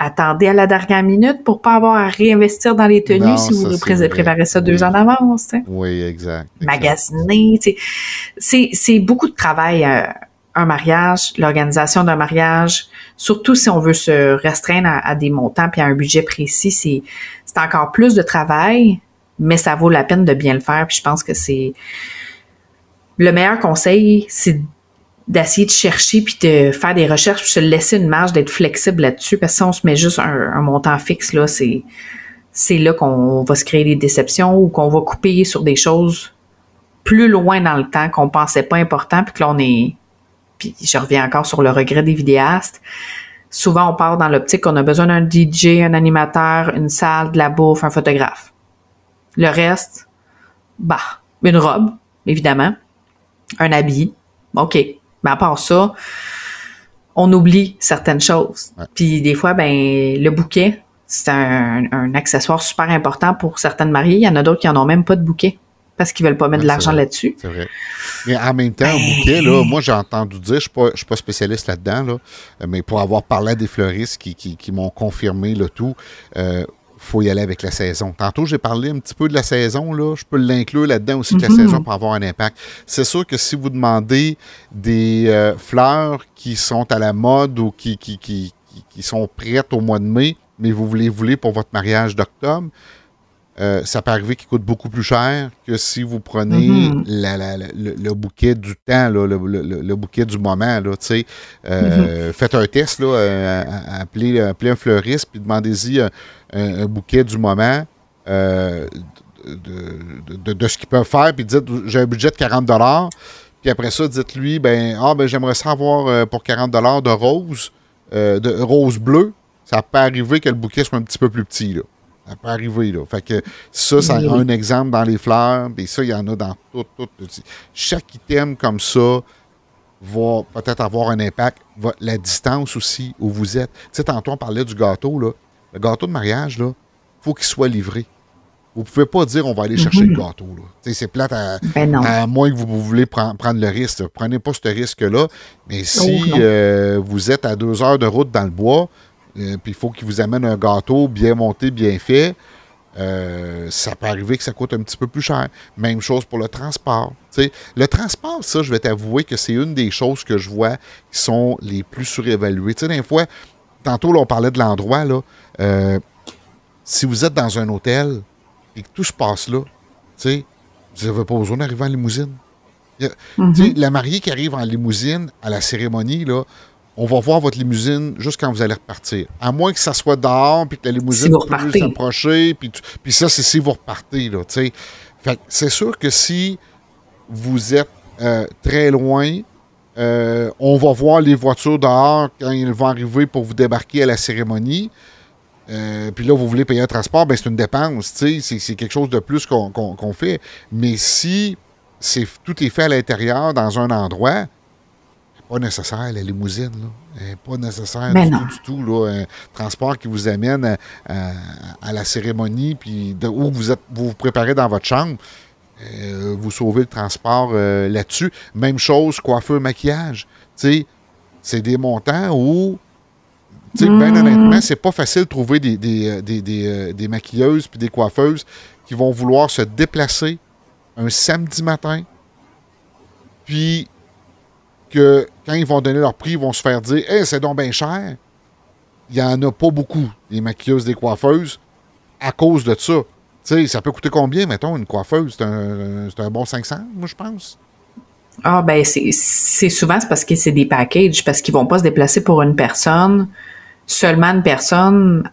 attendez à la dernière minute pour pas avoir à réinvestir dans les tenues si vous préparez ça deux ans d'avance. Oui, exact. Magasiner, c'est beaucoup de travail euh, un mariage, l'organisation d'un mariage, surtout si on veut se restreindre à, des montants puis à un budget précis, c'est c'est encore plus de travail, mais ça vaut la peine de bien le faire. Puis je pense que c'est le meilleur conseil, c'est d'essayer de chercher puis de faire des recherches puis se laisser une marge d'être flexible là-dessus parce que si on se met juste un, montant fixe là c'est c'est là qu'on va se créer des déceptions ou qu'on va couper sur des choses plus loin dans le temps qu'on pensait pas important puis que là on est puis je reviens encore sur le regret des vidéastes. Souvent on part dans l'optique qu'on a besoin d'un DJ un animateur une salle de la bouffe un photographe. Le reste bah une robe évidemment. Un habit. OK. Mais à part ça, on oublie certaines choses. Puis des fois, ben le bouquet, c'est un, accessoire super important pour certaines mariées. Il y en a d'autres qui n'en ont même pas de bouquet parce qu'ils veulent pas mettre de l'argent là-dessus. C'est vrai. Mais en même temps, ben... bouquet, là, moi j'ai entendu dire, je ne suis, pas, suis pas spécialiste là-dedans, là, mais pour avoir parlé à des fleuristes qui, qui, m'ont confirmé le tout, euh, faut y aller avec la saison. Tantôt, j'ai parlé un petit peu de la saison, là. Je peux l'inclure là-dedans aussi que la mhm. saison pour avoir un impact. C'est sûr que si vous demandez des euh, fleurs qui sont à la mode ou qui, qui, qui, qui, sont prêtes au mois de mai, mais vous voulez voulez pour votre mariage d'octobre, euh, ça peut arriver qu'il coûte beaucoup plus cher que si vous prenez mhm. le, bouquet du temps, le, bouquet du moment. Là, euh, mhm. Faites un test, là, appelez, appelez, un fleuriste, puis demandez-y un, bouquet du moment euh, de, ce qu'ils peuvent faire, puis dites j'ai un budget de 40 puis après ça, dites-lui ben ah ben j'aimerais savoir euh, pour 40 de rose, euh, de rose bleue. Ça peut arriver que le bouquet soit un petit peu plus petit là. Ça peut arriver là. Fait que ça, c'est un exemple dans les fleurs, puis ça, il y en a dans tout, tout. Chaque item comme ça va peut-être avoir un impact. la distance aussi où vous êtes. Tu sais, tantôt on parlait du gâteau là. Le gâteau de mariage, là, faut qu'il soit livré. Vous ne pouvez pas dire on va aller chercher le mhm. gâteau. C'est plate ben à, moins que vous, voulez prendre le risque. Prenez pas ce risque-là. Mais si oh, euh, vous êtes à deux heures de route dans le bois, euh, puis il faut qu'il vous amène un gâteau bien monté, bien fait, euh, ça peut arriver que ça coûte un petit peu plus cher. Même chose pour le transport. le transport, ça, je vais t'avouer que c'est une des choses que je vois qui sont les plus surévaluées. Tu sais, des fois, tantôt, là, on parlait de l'endroit, là. Euh, si vous êtes dans un hôtel et que tout se passe là, vous n'avez pas besoin d'arriver en limousine. Mhm. La mariée qui arrive en limousine à la cérémonie, là, on va voir votre limousine juste quand vous allez repartir. À moins que ça soit dehors, puis que la limousine puisse s'approcher, puis, puis ça, c'est si vous repartez. c'est sûr que si vous êtes euh, très loin, euh, on va voir les voitures dehors quand ils vont arriver pour vous débarquer à la cérémonie. Euh, puis là, vous voulez payer un transport, ben c'est une dépense, c'est, c'est quelque chose de plus qu'on, fait. Mais si c'est, tout est fait à l'intérieur, dans un endroit, pas nécessaire la limousine, là. Pas nécessaire ben du tout, du tout, Un transport qui vous amène à, la cérémonie, puis où vous, êtes, vous vous préparez dans votre chambre. Euh, vous sauvez le transport euh, là-dessus. Même chose, coiffeur, maquillage. c'est des montants où, bien hmm. honnêtement, c'est pas facile de trouver des, des, euh, maquilleuses puis des coiffeuses qui vont vouloir se déplacer un samedi matin, puis quand ils vont donner leur prix, ils vont se faire dire Hey, c'est donc bien cher. Il n'y en a pas beaucoup, des maquilleuses, des coiffeuses, à cause de ça. Tu sais, ça peut coûter combien, mettons, une coiffeuse? C'est un, bon 500, moi, je pense. Ah, ben, c'est souvent parce que c'est des packages, parce qu'ils vont pas se déplacer pour une personne, seulement une personne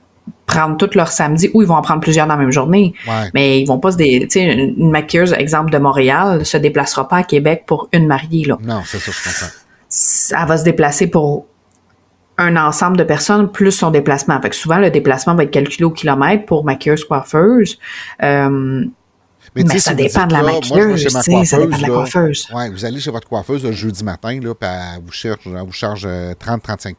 prendre tout leur samedi ou ils vont en prendre plusieurs dans la même journée. Mais ils vont pas se tu sais une maquilleuse exemple de Montréal se déplacera pas à Québec pour une mariée là. Non, c'est ça je comprends. Elle va se déplacer pour un ensemble de personnes plus son déplacement. Fait que souvent, le déplacement va être calculé au kilomètre pour maquilleuse, coiffeuse. Euh, mais, ça dépend de la maquilleuse, ça dépend de la coiffeuse. Ouais, vous allez chez votre coiffeuse le jeudi matin, là, puis elle vous charge, vous charge 30-35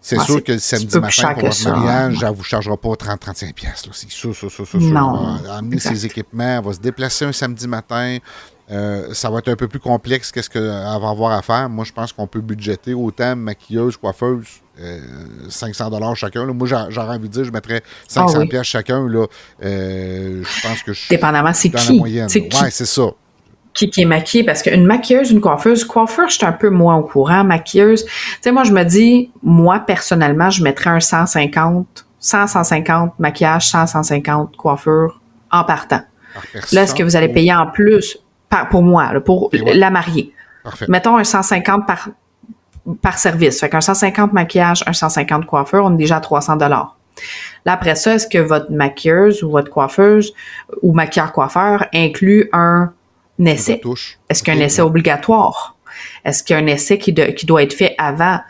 C'est sûr que le samedi matin, pour votre mariage, elle ne vous chargera pas 30-35 pièces. C'est sûr, sûr, sûr, sûr. Non. amener ses équipements, elle va se déplacer un samedi matin, euh, ça va être un peu plus complexe qu'est-ce qu'elle va avoir à faire. Moi, je pense qu'on peut budgéter autant maquilleuse, coiffeuse, 500 euh, dollars chacun. Moi, j'aurais envie de dire, je mettrais 500 ah chacun. Là. Euh, je pense que je suis Dépendamment, c'est qui. la moyenne. Ouais, c'est ça. Qui, qui, est maquillé parce qu'une maquilleuse, une coiffeuse, coiffeur, je suis un peu moins au courant. Maquilleuse, tu sais, moi, je me dis, moi, personnellement, je mettrais un 150, 100, 150 maquillage, 100, 150 coiffure en partant. Là, est-ce que vous allez payer en plus pour moi, pour la mariée? Mettons un 150 par, par service. Fait qu'un 150 maquillage, un 150 coiffeur, on est déjà à 300 dollars. Là, après ça, est-ce que votre maquilleuse ou votre coiffeuse ou maquilleur-coiffeur inclut un essai? Est-ce qu'un essai obligatoire? Est-ce qu'il y a un essai qui, qui doit être fait avant?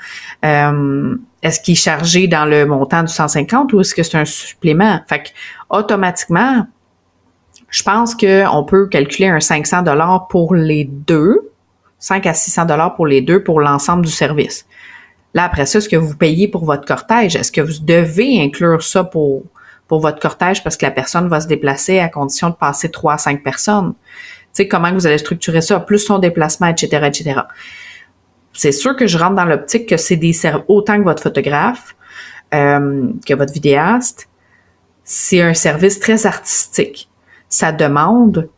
Euh, est-ce qu'il est chargé dans le montant du 150 ou est-ce que c'est un supplément? Fait que, automatiquement, je pense qu'on peut calculer un 500 dollars pour les deux. 5 à 600 dollars pour les deux pour l'ensemble du service. Là, après ça, ce que vous payez pour votre cortège, est-ce que vous devez inclure ça pour, pour votre cortège parce que la personne va se déplacer à condition de passer 3 à 5 personnes? Tu sais, comment vous allez structurer ça, plus son déplacement, etc., etc. C'est sûr que je rentre dans l'optique que c'est des autant que votre photographe, euh, que votre vidéaste, c'est un service très artistique. Ça demande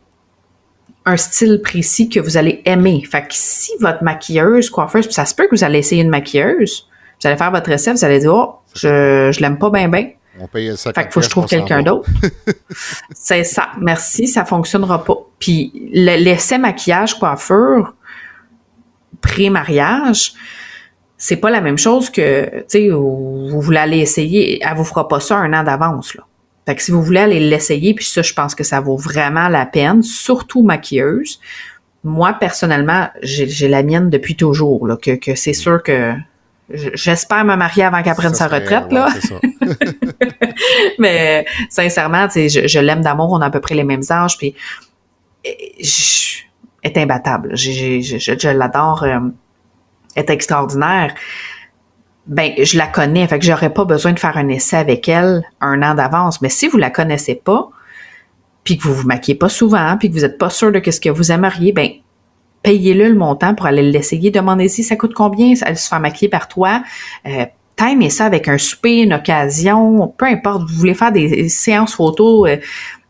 un style précis que vous allez aimer. Fait que si votre maquilleuse, coiffeuse, ça se peut que vous allez essayer une maquilleuse, vous allez faire votre recette, vous allez dire, oh, je, je l'aime pas bien, bien. On paye. Fait qu'il faut que je trouve quelqu'un d'autre. c'est ça. Merci, ça fonctionnera pas. Puis l'essai maquillage, coiffure, pré-mariage, c'est pas la même chose que, tu sais, vous voulez aller essayer, elle vous fera pas ça un an d'avance, là. Fait que si vous voulez aller l'essayer, puis ça, je pense que ça vaut vraiment la peine, surtout maquilleuse. Moi, personnellement, j'ai la mienne depuis toujours, là, que, que c'est sûr que j'espère me marier avant qu'elle prenne sa retraite, là. Mais sincèrement, tu sais, je, je l'aime d'amour, on a à peu près les mêmes âges, puis je, est imbattable. je, je l'adore, euh, est extraordinaire ben je la connais, fait que j'aurais pas besoin de faire un essai avec elle un an d'avance. Mais si vous la connaissez pas, puis que vous vous maquillez pas souvent, puis que vous n'êtes pas sûr de ce que vous aimeriez, ben payez-le le montant pour aller l'essayer. Demandez-y ça coûte combien, elle se faire maquiller par toi. Euh, timez ça avec un souper, une occasion, peu importe. Vous voulez faire des séances photos euh,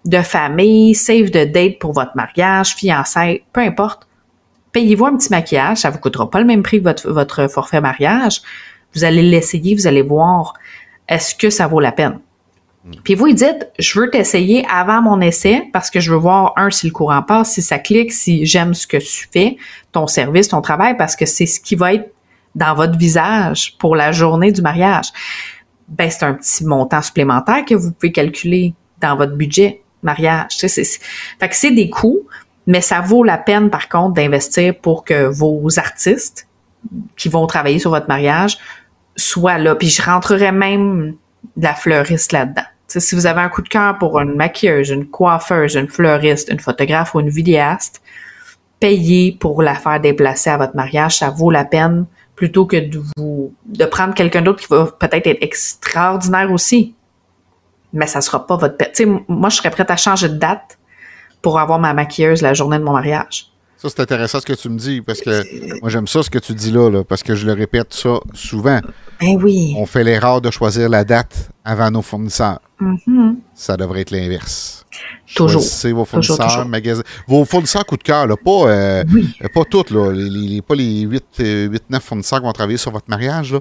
de famille, save de date pour votre mariage, fiançailles, peu importe. Payez-vous un petit maquillage, ça vous coûtera pas le même prix que votre, votre forfait mariage. Vous allez l'essayer, vous allez voir est-ce que ça vaut la peine? Puis vous, dites, je veux t'essayer avant mon essai parce que je veux voir, un, si le courant passe, si ça clique, si j'aime ce que tu fais, ton service, ton travail, parce que c'est ce qui va être dans votre visage pour la journée du mariage. Ben, c'est un petit montant supplémentaire que vous pouvez calculer dans votre budget mariage. Tu sais, fait que c'est des coûts, mais ça vaut la peine, par contre, d'investir pour que vos artistes qui vont travailler sur votre mariage soit là. Puis je rentrerais même la fleuriste là-dedans. Si vous avez un coup de cœur pour une maquilleuse, une coiffeuse, une fleuriste, une photographe ou une vidéaste, payez pour la faire déplacer à votre mariage, ça vaut la peine plutôt que de vous de prendre quelqu'un d'autre qui va peut-être être extraordinaire aussi. Mais ça sera pas votre sais, moi je serais prête à changer de date pour avoir ma maquilleuse la journée de mon mariage. Ça, c'est intéressant ce que tu me dis, parce que moi, j'aime ça, ce que tu dis là, parce que je le répète ça souvent. Ben oui. On fait l'erreur de choisir la date avant nos fournisseurs. Mm-hmm. Ça devrait être l'inverse. Toujours. Choisissez vos fournisseurs, magasins. Vos fournisseurs coup de cœur, là, pas, euh, pas toutes, là, les, pas les 8-9 euh, fournisseurs qui vont travailler sur votre mariage, là,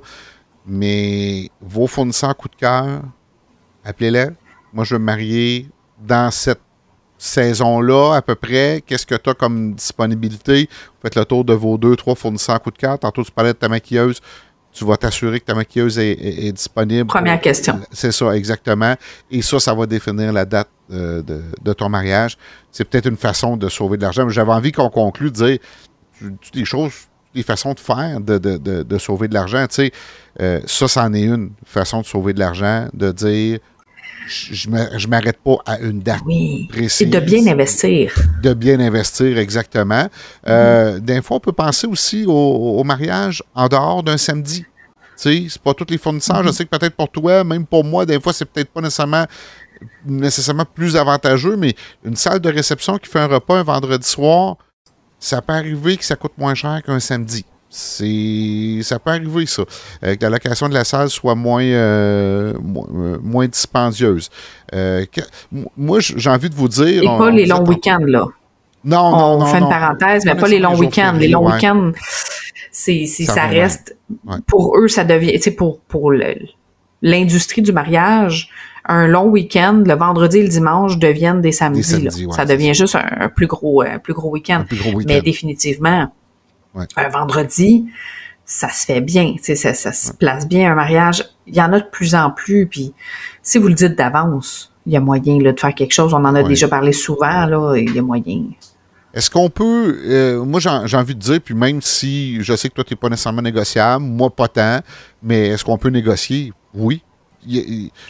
mais vos fournisseurs coup de cœur, appelez-les. Moi, je veux me marier dans cette saison-là, à peu près, qu'est-ce que tu as comme disponibilité? Vous faites le tour de vos deux, trois fournisseurs coup de cœur. Tantôt, tu parlais de ta maquilleuse. Tu vas t'assurer que ta maquilleuse est, disponible. Première question. C'est ça, exactement. Et ça, ça va définir la date euh, de, ton mariage. C'est peut-être une façon de sauver de l'argent. J'avais envie qu'on conclue de dire toutes les choses, les façons de faire de, sauver de l'argent. Tu sais, euh, ça, c'en est une façon de sauver de l'argent, de dire je ne m'arrête pas à une date oui. précise. de bien investir. De bien investir, exactement. Euh, D'un fois, on peut penser aussi au, mariage en dehors d'un samedi. C'est pas tous les fournisseurs. Je mhm. sais que peut-être pour toi, même pour moi, des fois, c'est peut-être pas nécessairement nécessairement plus avantageux, mais une salle de réception qui fait un repas un vendredi soir, ça peut arriver que ça coûte moins cher qu'un samedi. C'est, ça peut arriver, ça. Euh, que la location de la salle soit moins, euh, euh, moins, dispendieuse. moi, j'ai envie de vous dire. Et pas les longs week-ends, là. Non, non, On fait une parenthèse, mais pas les longs week-ends. Les longs week-ends, c'est, ça, reste. Pour eux, ça devient. Tu sais, pour, pour l'industrie du mariage, un long week-end, le vendredi et le dimanche deviennent des samedis. ça devient juste un, plus gros, plus gros week-end. Mais définitivement un vendredi, ça se fait bien, ça, ça se place bien, un mariage. Il y en a de plus en plus, puis si vous le dites d'avance, il y a moyen là, de faire quelque chose. On en a déjà parlé souvent, là, il y a moyen. Est-ce qu'on peut, euh, moi j'ai envie de dire, puis même si je sais que toi tu n'es pas nécessairement négociable, moi pas tant, mais est-ce qu'on peut négocier? Oui.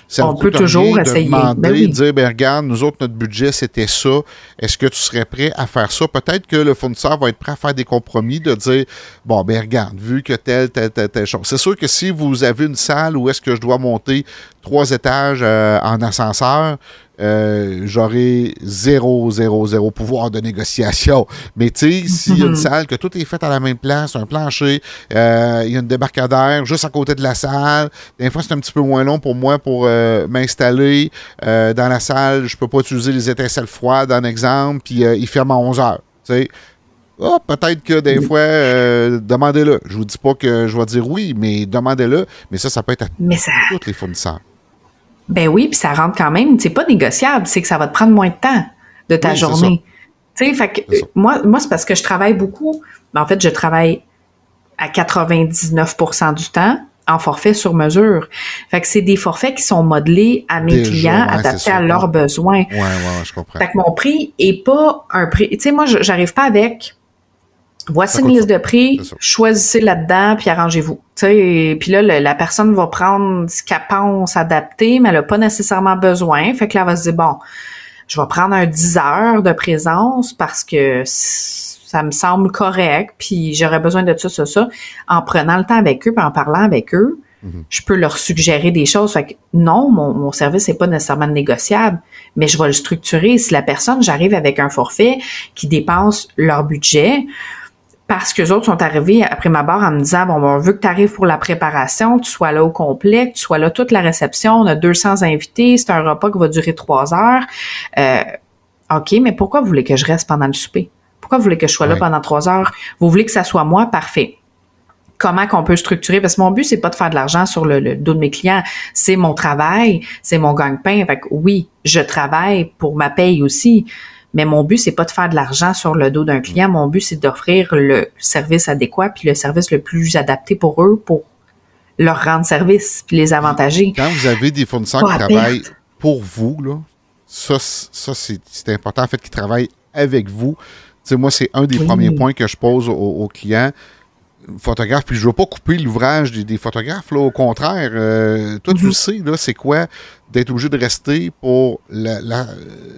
Ça on peut toujours essayer. de demander, Ben oui. dire, ben regarde, nous autres, notre budget, c'était ça. Est-ce que tu serais prêt à faire ça? Peut-être que le fournisseur va être prêt à faire des compromis, de dire, bon, ben regarde, vu que telle, telle, telle, telle chose. C'est sûr que si vous avez une salle où est-ce que je dois monter trois étages euh, en ascenseur, euh, j'aurai zéro, zéro, zéro pouvoir de négociation. Mais tu sais, s'il y a une salle, que tout est fait à la même place, un plancher, euh, il y a une débarcadère juste à côté de la salle, des fois c'est un petit peu moins long pour moi pour euh, m'installer dans la salle. Je peux pas utiliser les étincelles froides, en exemple, puis il ferme à 11 heures. Tu sais. Ah, peut-être que des fois, euh, demandez-le. Je vous dis pas que je vais dire oui, mais demandez-le. Mais ça, ça peut être à Mais ça, tous les fournisseurs. Ben oui, puis ça rentre quand même, c'est pas négociable, c'est que ça va te prendre moins de temps de ta Oui, journée. Tu sais, fait que moi, moi c'est parce que je travaille beaucoup. Mais en fait, je travaille à 99% du temps en forfait sur mesure. Fait que c'est des forfaits qui sont modelés à mes clients, ouais, adaptés à leurs besoins. Ouais, ouais, je comprends. Fait que mon prix est pas un prix. Tu sais, moi, je- j'arrive pas avec. Voici une liste de prix, choisissez là-dedans, puis arrangez-vous. Puis là, le- la personne va prendre ce qu'elle pense adapter, mais elle a pas nécessairement besoin. Fait que là, elle va se dire, bon, je vais prendre un 10 heures de présence parce que ça me semble correct, puis j'aurais besoin de ça, ça, ça. En prenant le temps avec eux, puis en parlant avec eux, Mhm. je peux leur suggérer des choses. Fait que non, mon, mon service n'est pas nécessairement négociable, mais je vais le structurer. Si la personne, j'arrive avec un forfait qui dépense leur budget, parce que autres sont arrivés après ma barre en me disant bon, ben, on veut que tu arrives pour la préparation, que tu sois là au complet, que tu sois là toute la réception, on a 200 invités, c'est un repas qui va durer trois heures. Euh, OK, mais pourquoi vous voulez que je reste pendant le souper? Pourquoi vous voulez que je sois là Ouais. pendant trois heures? Vous voulez que ça soit moi? Parfait comment qu'on peut structurer? Parce que mon but c'est pas de faire de l'argent sur le, le dos de mes clients, c'est mon travail, c'est mon gagne-pain. Fait que oui, je travaille pour ma paye aussi, mais mon but c'est pas de faire de l'argent sur le dos d'un client, mon but c'est d'offrir le service adéquat puis le service le plus adapté pour eux pour leur rendre service puis les avantager. Quand vous avez des fournisseurs qui travaillent pour vous, là, ça, ça c'est c'est important, en fait, qu'ils travaillent avec vous. Tu sais, moi, c'est un des Oui. premiers points que je pose aux, aux clients. Photographe, puis je veux pas couper l'ouvrage des, des photographes, là, au contraire. euh, toi, tu Mhm. le sais, là, c'est quoi d'être obligé de rester pour la- la-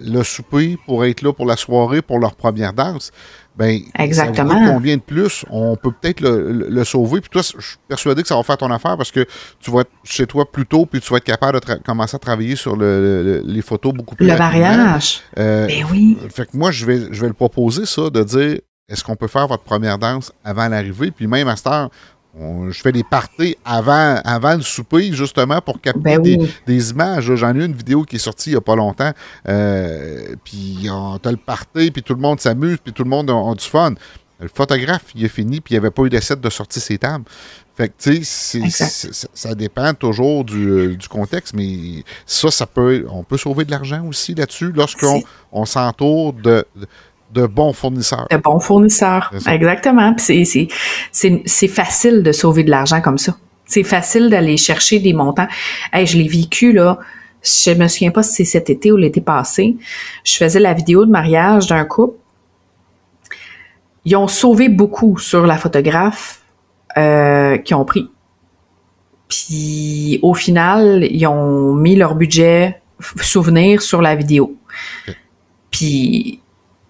le souper, pour être là pour la soirée, pour leur première danse? Ben, Ça Exactement. coûte combien de plus? On peut peut-être le, le- le sauver. Puis toi, je suis persuadé que ça va faire ton affaire parce que tu vas être chez toi plus tôt, puis tu vas être capable de commencer à travailler sur le- le- les photos beaucoup plus Le rapidement. mariage. Euh, Ben oui. fait que moi, je vais, je vais le proposer, ça, de dire est-ce qu'on peut faire votre première danse avant l'arrivée? Puis même à cette heure, on- je fais des parties avant, avant le souper, justement, pour capter Ben des, oui. des images. J'en ai eu une vidéo qui est sortie il n'y a pas longtemps. euh, puis on t'a le party, puis tout le monde s'amuse, puis tout le monde a, a du fun. Le photographe, il a fini, puis il n'y avait pas eu d'essai de sortir ses tables. Fait que, tu sais, ça, dépend toujours du, euh, du contexte, mais ça, ça peut, on peut sauver de l'argent aussi là-dessus lorsqu'on on s'entoure de, de, de bons fournisseurs. de bons fournisseurs. Exactement. Puis c'est- facile de sauver de l'argent comme ça. C'est facile d'aller chercher des montants. Hey, je l'ai vécu, là. Je me souviens pas si c'est cet été ou l'été passé. Je faisais la vidéo de mariage d'un couple. Ils ont sauvé beaucoup sur la photographe euh, qu'ils ont pris. Puis au final, ils ont mis leur budget souvenir sur la vidéo. Puis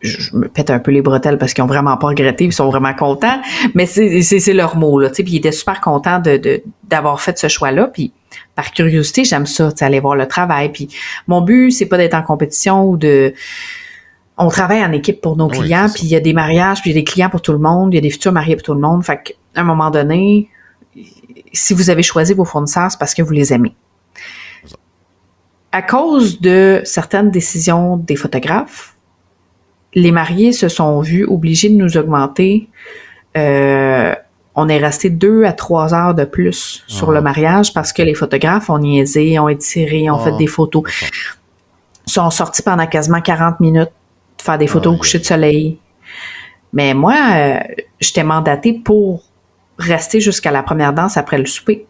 je me pète un peu les bretelles parce qu'ils ont vraiment pas regretté, ils sont vraiment contents, mais c'est leur mot là, tu sais, puis ils étaient super contents de de- d'avoir fait ce choix-là, puis par curiosité, j'aime ça, tu sais, aller voir le travail, puis mon but c'est pas d'être en compétition ou de on travaille en équipe pour nos clients, puis il y a des mariages, puis il y a des clients pour tout le monde, il y a des futurs mariés pour tout le monde, fait qu'à un moment donné, si vous avez choisi vos fournisseurs, c'est parce que vous les aimez. À cause de certaines décisions des photographes, les mariés se sont vus obligés de nous augmenter. Euh, on est resté deux à trois heures de plus sur Ah. le mariage parce que les photographes ont niaisé, ont étiré, ont Ah. fait des photos. Ils sont sortis pendant quasiment 40 minutes de faire des photos Aïe, au coucher de soleil. Mais moi, euh, j'étais mandatée pour rester jusqu'à la première danse après le souper.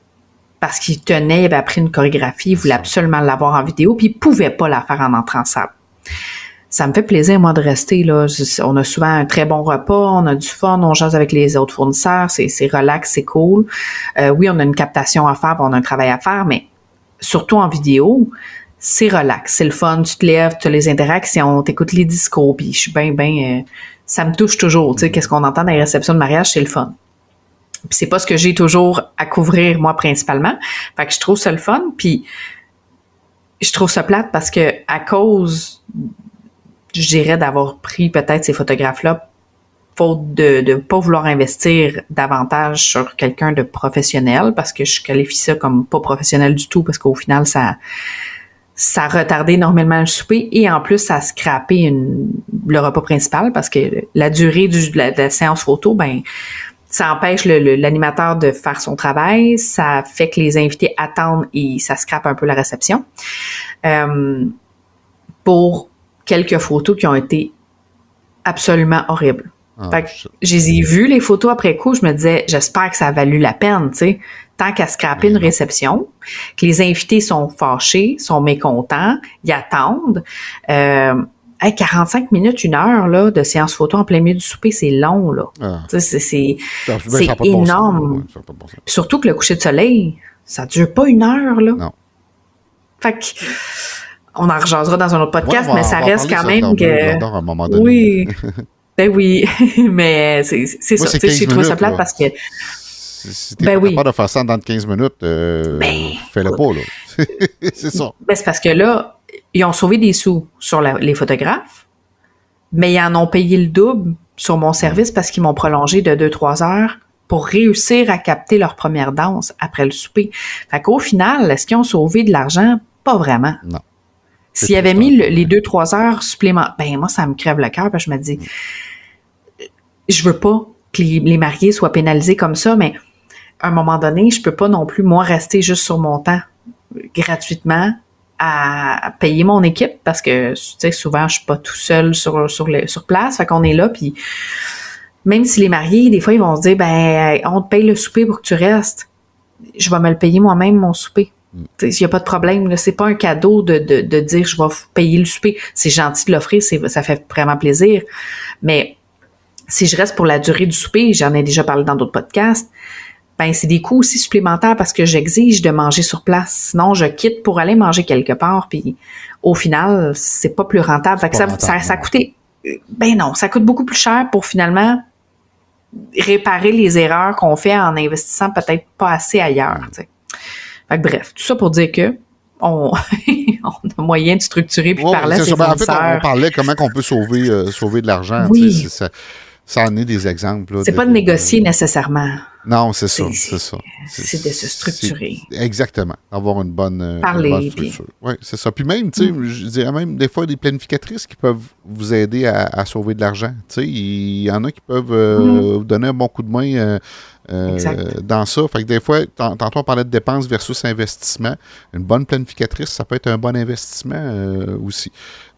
Parce qu'il tenait, il avait appris une chorégraphie, il voulait absolument l'avoir en vidéo, puis il pouvait pas la faire en entrant en salle. Ça me fait plaisir, moi, de rester là. On a souvent un très bon repas, on a du fun, on jase avec les autres fournisseurs, c'est relax, c'est cool. Euh, oui, on a une captation à faire, on a un travail à faire, mais surtout en vidéo, c'est relax, c'est le fun, tu te lèves, tu as les interactions, tu écoutes les discours, puis je suis bien, bien... Euh, ça me touche toujours, tu sais, qu'est-ce qu'on entend dans les réceptions de mariage, c'est le fun. Puis c'est pas ce que j'ai toujours à couvrir, moi, principalement. Fait que je trouve ça le fun, puis je trouve ça plate parce que à cause, je dirais, d'avoir pris peut-être ces photographes-là faute de ne pas vouloir investir davantage sur quelqu'un de professionnel, parce que je qualifie ça comme pas professionnel du tout, parce qu'au final, ça ça retardait énormément le souper et en plus, ça a scrappé une, le repas principal parce que la durée du, de, la, séance photo, ben ça empêche l'animateur de faire son travail, ça fait que les invités attendent et ça scrape un peu la réception. Euh, pour quelques photos qui ont été absolument horribles. Ah, fait que je les ai vues, les photos après coup, je me disais, j'espère que ça a valu la peine, tu sais, tant qu'à scraper une réception, que les invités sont fâchés, sont mécontents, ils attendent. Euh, 45 minutes, une heure là, de séance photo en plein milieu du souper, c'est long. là. Ah. C'est ben, énorme. Surtout que le coucher de soleil, ça dure pas une heure. là. Non. Fait que, on en rejasera dans un autre podcast, mais ça reste quand même que... Oui. Ben oui, mais c'est ça. J'ai trouvé ça plate parce que. Si t'es ben pas capable de faire ça dans 15 minutes, euh, ben, fais-le pas, là. c'est ça. Ben, c'est parce que là, ils ont sauvé des sous sur les photographes, mais ils en ont payé le double sur mon service parce qu'ils m'ont prolongé de 2-3 heures pour réussir à capter leur première danse après le souper. Fait qu'au final, est-ce qu'ils ont sauvé de l'argent? Pas vraiment. Non. S'il avait mis les deux, trois heures supplémentaires, ben moi, ça me crève le cœur, parce que je me dis, je veux pas que les, mariés soient pénalisés comme ça, mais à un moment donné, je peux pas non plus, moi, rester juste sur mon temps gratuitement à payer mon équipe parce que tu sais souvent je suis pas tout seul sur sur le, sur place fait qu'on est là puis même si les mariés des fois ils vont se dire ben on te paye le souper pour que tu restes je vais me le payer moi-même mon souper il n'y a pas de problème. C'est pas un cadeau de, de, de, dire je vais payer le souper. C'est gentil de l'offrir, ça fait vraiment plaisir. Mais si je reste pour la durée du souper, j'en ai déjà parlé dans d'autres podcasts, ben c'est des coûts aussi supplémentaires parce que j'exige de manger sur place. Sinon, je quitte pour aller manger quelque part, puis au final, c'est pas plus rentable. Fait que ça, ça, ça a coûté. Ben non, ça coûte beaucoup plus cher pour finalement réparer les erreurs qu'on fait en investissant peut-être pas assez ailleurs. Fait que bref, tout ça pour dire que on, on a moyen de structurer puis parler à ses En fait, on, parlait comment on peut sauver, euh, sauver de l'argent. Oui. Ça, ça en est des exemples. C'est pas de négocier nécessairement. Non, c'est ça, c'est ça. C'est de se structurer. Exactement. Avoir une bonne, euh, Parler, structure. Oui, c'est ça. Puis même, tu sais, mm. je dirais même des fois des planificatrices qui peuvent vous aider à, sauver de l'argent. Tu sais, il y en a qui peuvent euh, mm. vous donner un bon coup de main euh, dans ça. Fait que des fois, tantôt on parlait de dépenses versus investissement. Une bonne planificatrice, ça peut être un bon investissement euh, aussi.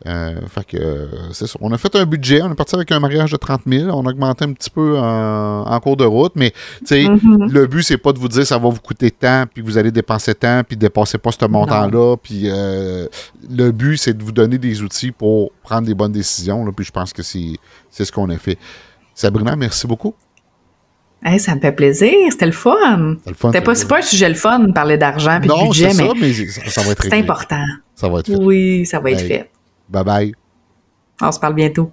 Euh, fait que c'est ça. On a fait un budget, on est parti avec un mariage de 30 000. On a augmenté un petit peu en, cours de route, mais mm-hmm. le but, c'est pas de vous dire ça va vous coûter tant, puis vous allez dépenser tant, puis dépasser pas ce montant-là. Puis le but, c'est de vous donner des outils pour prendre des bonnes décisions. Là, puis je pense que c'est ce qu'on a fait. Sabrina, merci beaucoup ça me fait plaisir, c'était le fun. C'était pas, c'est pas un sujet le fun de parler d'argent et de budget, mais, ça, mais ça, va être C'est important. Ça va être fait. Oui, ça va être fait. Bye bye. On se parle bientôt.